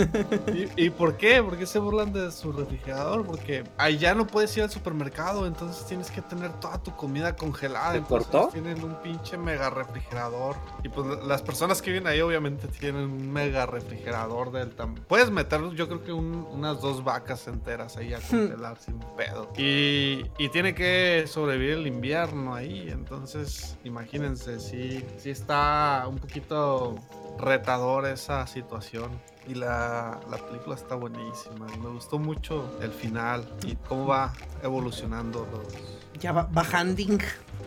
¿Y, y por qué? ¿Por qué se burlan de su refrigerador? Porque allá no puedes ir al supermercado, entonces tienes que tener toda tu comida congelada. ¿Se entonces cortó? Tienen un pinche mega refrigerador. Y pues las personas que viven ahí obviamente tienen un mega refrigerador del tamaño. Puedes meter yo creo que un- unas dos vacas enteras ahí a congelar sin pedo. Y, y tiene que sobrevivir el invierno ahí. Entonces, imagínense, sí, sí está un poquito retador esa situación. Y la, la película está buenísima. Me gustó mucho el final y cómo va evolucionando los... ya va bajanding.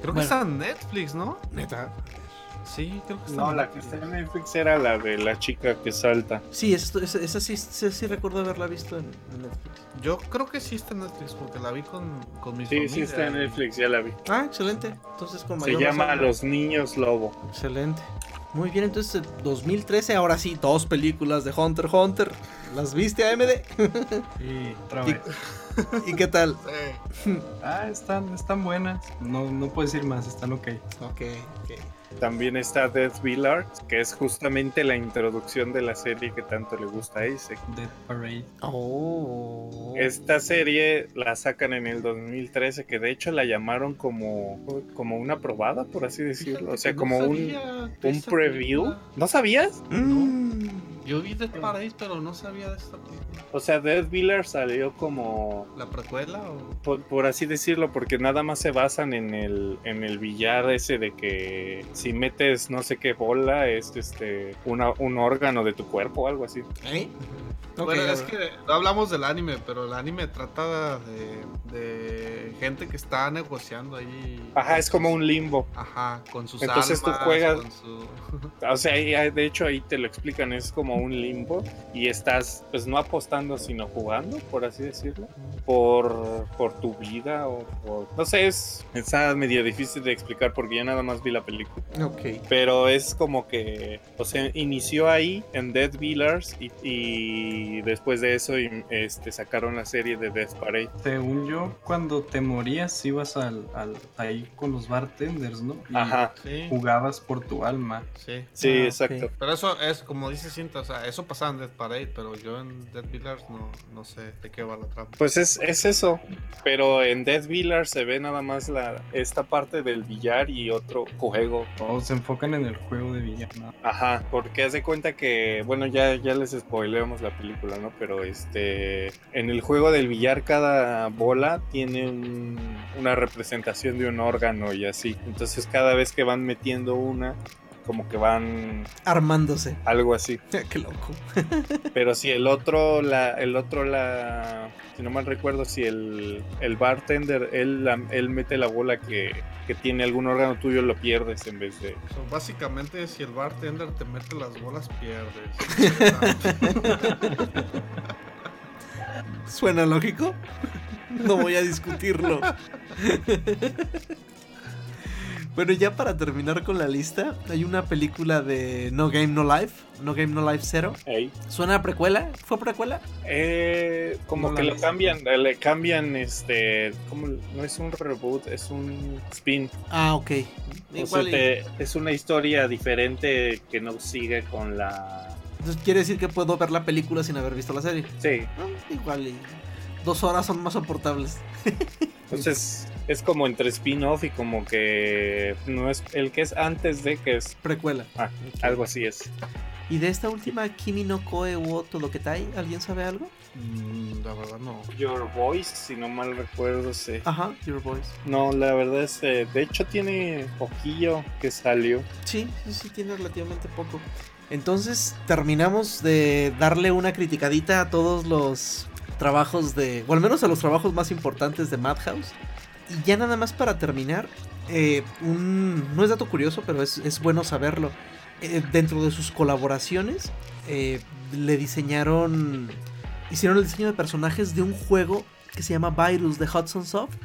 Creo Bueno. que está en Netflix, ¿no? Neta. Sí, creo que está No, la que Netflix. está en Netflix era la de la chica que salta. Sí, esa, esa, esa sí, esa sí recuerdo haberla visto en, en Netflix. Yo creo que sí está en Netflix porque la vi con, con mi Sí, familia. sí está en Netflix, ya la vi. Ah, excelente. Entonces, con Se mayor llama razón- Los Niños Lobo. Excelente. Muy bien, entonces 2013, ahora sí, dos películas de Hunter x Hunter. ¿Las viste, AMD? Y otra Y- vez. ¿Y qué tal? Sí. Ah, están, están buenas. No, no puedo decir más, están ok. Ok, ok. También está Death Village, que es justamente la introducción de la serie que tanto le gusta a Isaac. Dead Parade. Oh. Esta serie la sacan en el 2013, que de hecho la llamaron como, como una probada, por así decirlo. O sea, como no un, un preview. película. ¿No sabías? Mm. Yo vi Dead Paradise, pero no sabía de esta película. O sea, Death Village salió como ¿La precuela o...? por, por así decirlo, porque nada más se basan en el, en el billar ese de que si metes no sé qué bola es este una, un órgano de tu cuerpo o algo así. ¿Eh? Ok, bueno, es que no hablamos del anime, pero el anime trata de, de gente que está negociando ahí. Ajá, es como un limbo. Ajá, con sus Entonces tú almas, juegas- con su- O sea, de hecho ahí te lo explican, es como un limbo y estás pues no apostando sino jugando, por así decirlo, por, por tu vida o por... No sé, es, está medio difícil de explicar porque yo nada más vi la película. Ok. Pero es como que, o sea, inició ahí en Dead Villars y, y después de eso y- este, sacaron la serie de Death Parade. Según yo, cuando te morías ibas al, al- ahí con los bartenders, ¿no? Y Ajá, Sí, jugabas por tu alma. sí. sí, Ah, exacto. Pero eso es, como dice Cinta, o sea, eso pasaba en Dead Parade, pero yo en Dead Villars no, no sé de qué va la trama. Pues es, es eso, pero en Death Villars se ve nada más la, esta parte del billar y otro juego. O se enfocan en el juego de villano. Ajá, porque haz de cuenta que, bueno, ya, ya les spoileamos la película, ¿no? Pero este, en el juego del billar cada bola tiene un- una representación de un órgano y así. Entonces cada vez que van metiendo una, como que van Armándose. algo así. Qué loco. Pero si el otro, la, el otro, la, si no mal recuerdo, si el, el bartender, él, la- él mete la bola que, que tiene algún órgano tuyo, lo pierdes en vez de... So, básicamente, si el bartender te mete las bolas, pierdes. ¿Suena lógico? No voy a discutirlo. Bueno, ya para terminar con la lista, hay una película de No Game No Life, No Game No Life 0. Ey. ¿Suena a precuela? ¿Fue precuela? Eh, como No que vi. cambian, le cambian, este, como no es un reboot, es un spin. Ah, ok. O sea, te- es una historia diferente que no sigue con la... Entonces quiere decir que puedo ver la película sin haber visto la serie. Sí, Ah, igual y dos horas son más soportables. entonces es como entre spin-off y como que no es el que es antes de que es Precuela. Ah, algo así es. ¿Y de esta última Kimi no Koe wo Todoketai? ¿Alguien sabe algo? Mm, la verdad no. Your Voice, si no mal recuerdo, sí. Ajá, Your Voice. No, la verdad es, eh, de hecho tiene poquillo que salió. Sí, sí, sí, tiene relativamente poco. Entonces terminamos de darle una criticadita a todos los trabajos de, o al menos a los trabajos más importantes de Madhouse. Y ya nada más para terminar, eh, un, no es dato curioso, pero es, es bueno saberlo. Eh, dentro de sus colaboraciones, eh, le diseñaron, hicieron el diseño de personajes de un juego que se llama Virus de Hudson Soft.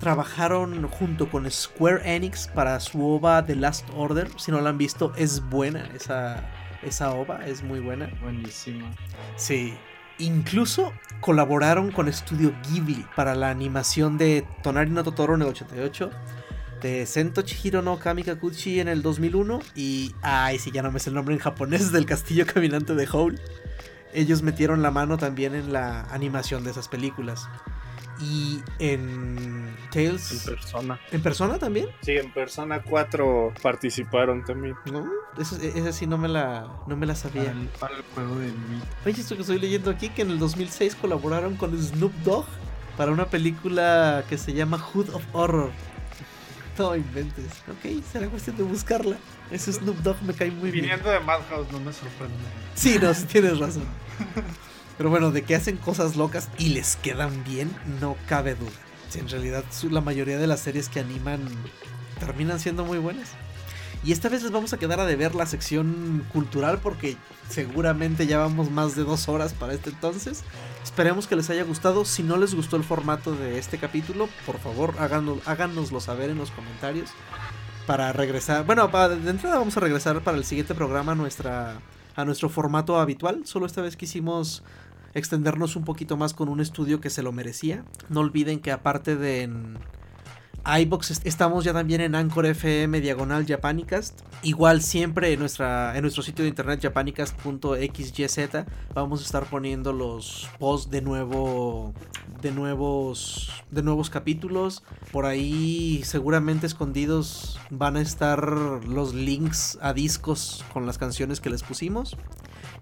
Trabajaron junto con Square Enix para su OVA The Last Order. Si no la han visto, es buena esa, esa OVA, es muy buena. Buenísimo. Sí. Incluso colaboraron con Studio Ghibli para la animación de Tonari no Totoro en el 88, de Sento Chihiro no Kamikakuchi en el 2001 y... Ay, sí, ya no me sé el nombre en japonés del castillo caminante de Howl. Ellos metieron la mano también en la animación de esas películas. Y en En Tales... persona. ¿En persona también? Sí, en Persona 4 participaron también. No, esa, esa sí no me la, no me la sabía. para el juego de Wii. Oye, esto que estoy leyendo aquí, que en el 2006 colaboraron con Snoop Dogg para una película que se llama Hood of Horror. No inventes. Ok, será cuestión de buscarla. Ese Snoop Dogg me cae muy bien. Viniendo de Madhouse no me sorprende. Sí, no, sí tienes razón. Pero bueno, de que hacen cosas locas y les quedan bien, no cabe duda. Sí, en realidad la mayoría de las series que animan terminan siendo muy buenas. Y esta vez les vamos a quedar a deber la sección cultural porque seguramente ya vamos más de dos horas para este entonces. Esperemos que les haya gustado. Si no les gustó el formato de este capítulo, por favor háganos, háganoslo saber en los comentarios. Para regresar. Bueno, de entrada vamos a regresar para el siguiente programa a, nuestra, a nuestro formato habitual. Solo esta vez quisimos extendernos un poquito más con un estudio que se lo merecía. No olviden que aparte de en iBox est- estamos ya también en Anchor FM diagonal Japanicast. Igual siempre en, nuestra, en nuestro sitio de internet japanicast.xyz vamos a estar poniendo los posts de nuevo de nuevos de nuevos capítulos. Por ahí seguramente escondidos van a estar los links a discos con las canciones que les pusimos.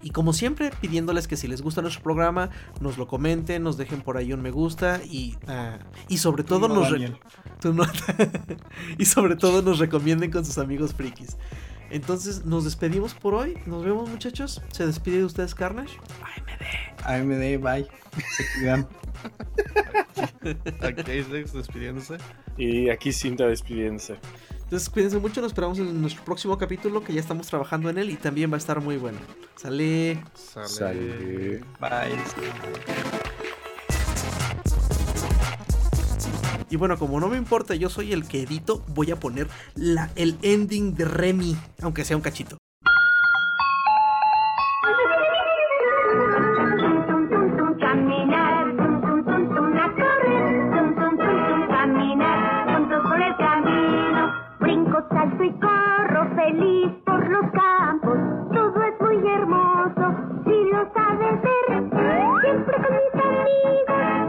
Y como siempre, pidiéndoles que si les gusta nuestro programa, nos lo comenten, nos dejen por ahí un me gusta y, ah, y sobre todo No, nos... no- y sobre todo nos recomienden con sus amigos frikis. Entonces nos despedimos por hoy. Nos vemos muchachos. Se despide de ustedes Carnage. Ay, me AMD, bye. Se cuidan. Aquí Islex despidiéndose. Y aquí Cinta despidiéndose. Entonces cuídense mucho, nos esperamos en nuestro próximo capítulo que ya estamos trabajando en él y también va a estar muy bueno. Sale. Sale. Sale. Bye. Y bueno, como no me importa, yo soy el que edito, voy a poner la, el ending de Remy, aunque sea un cachito. Sabes ver. Siempre con mis amigos,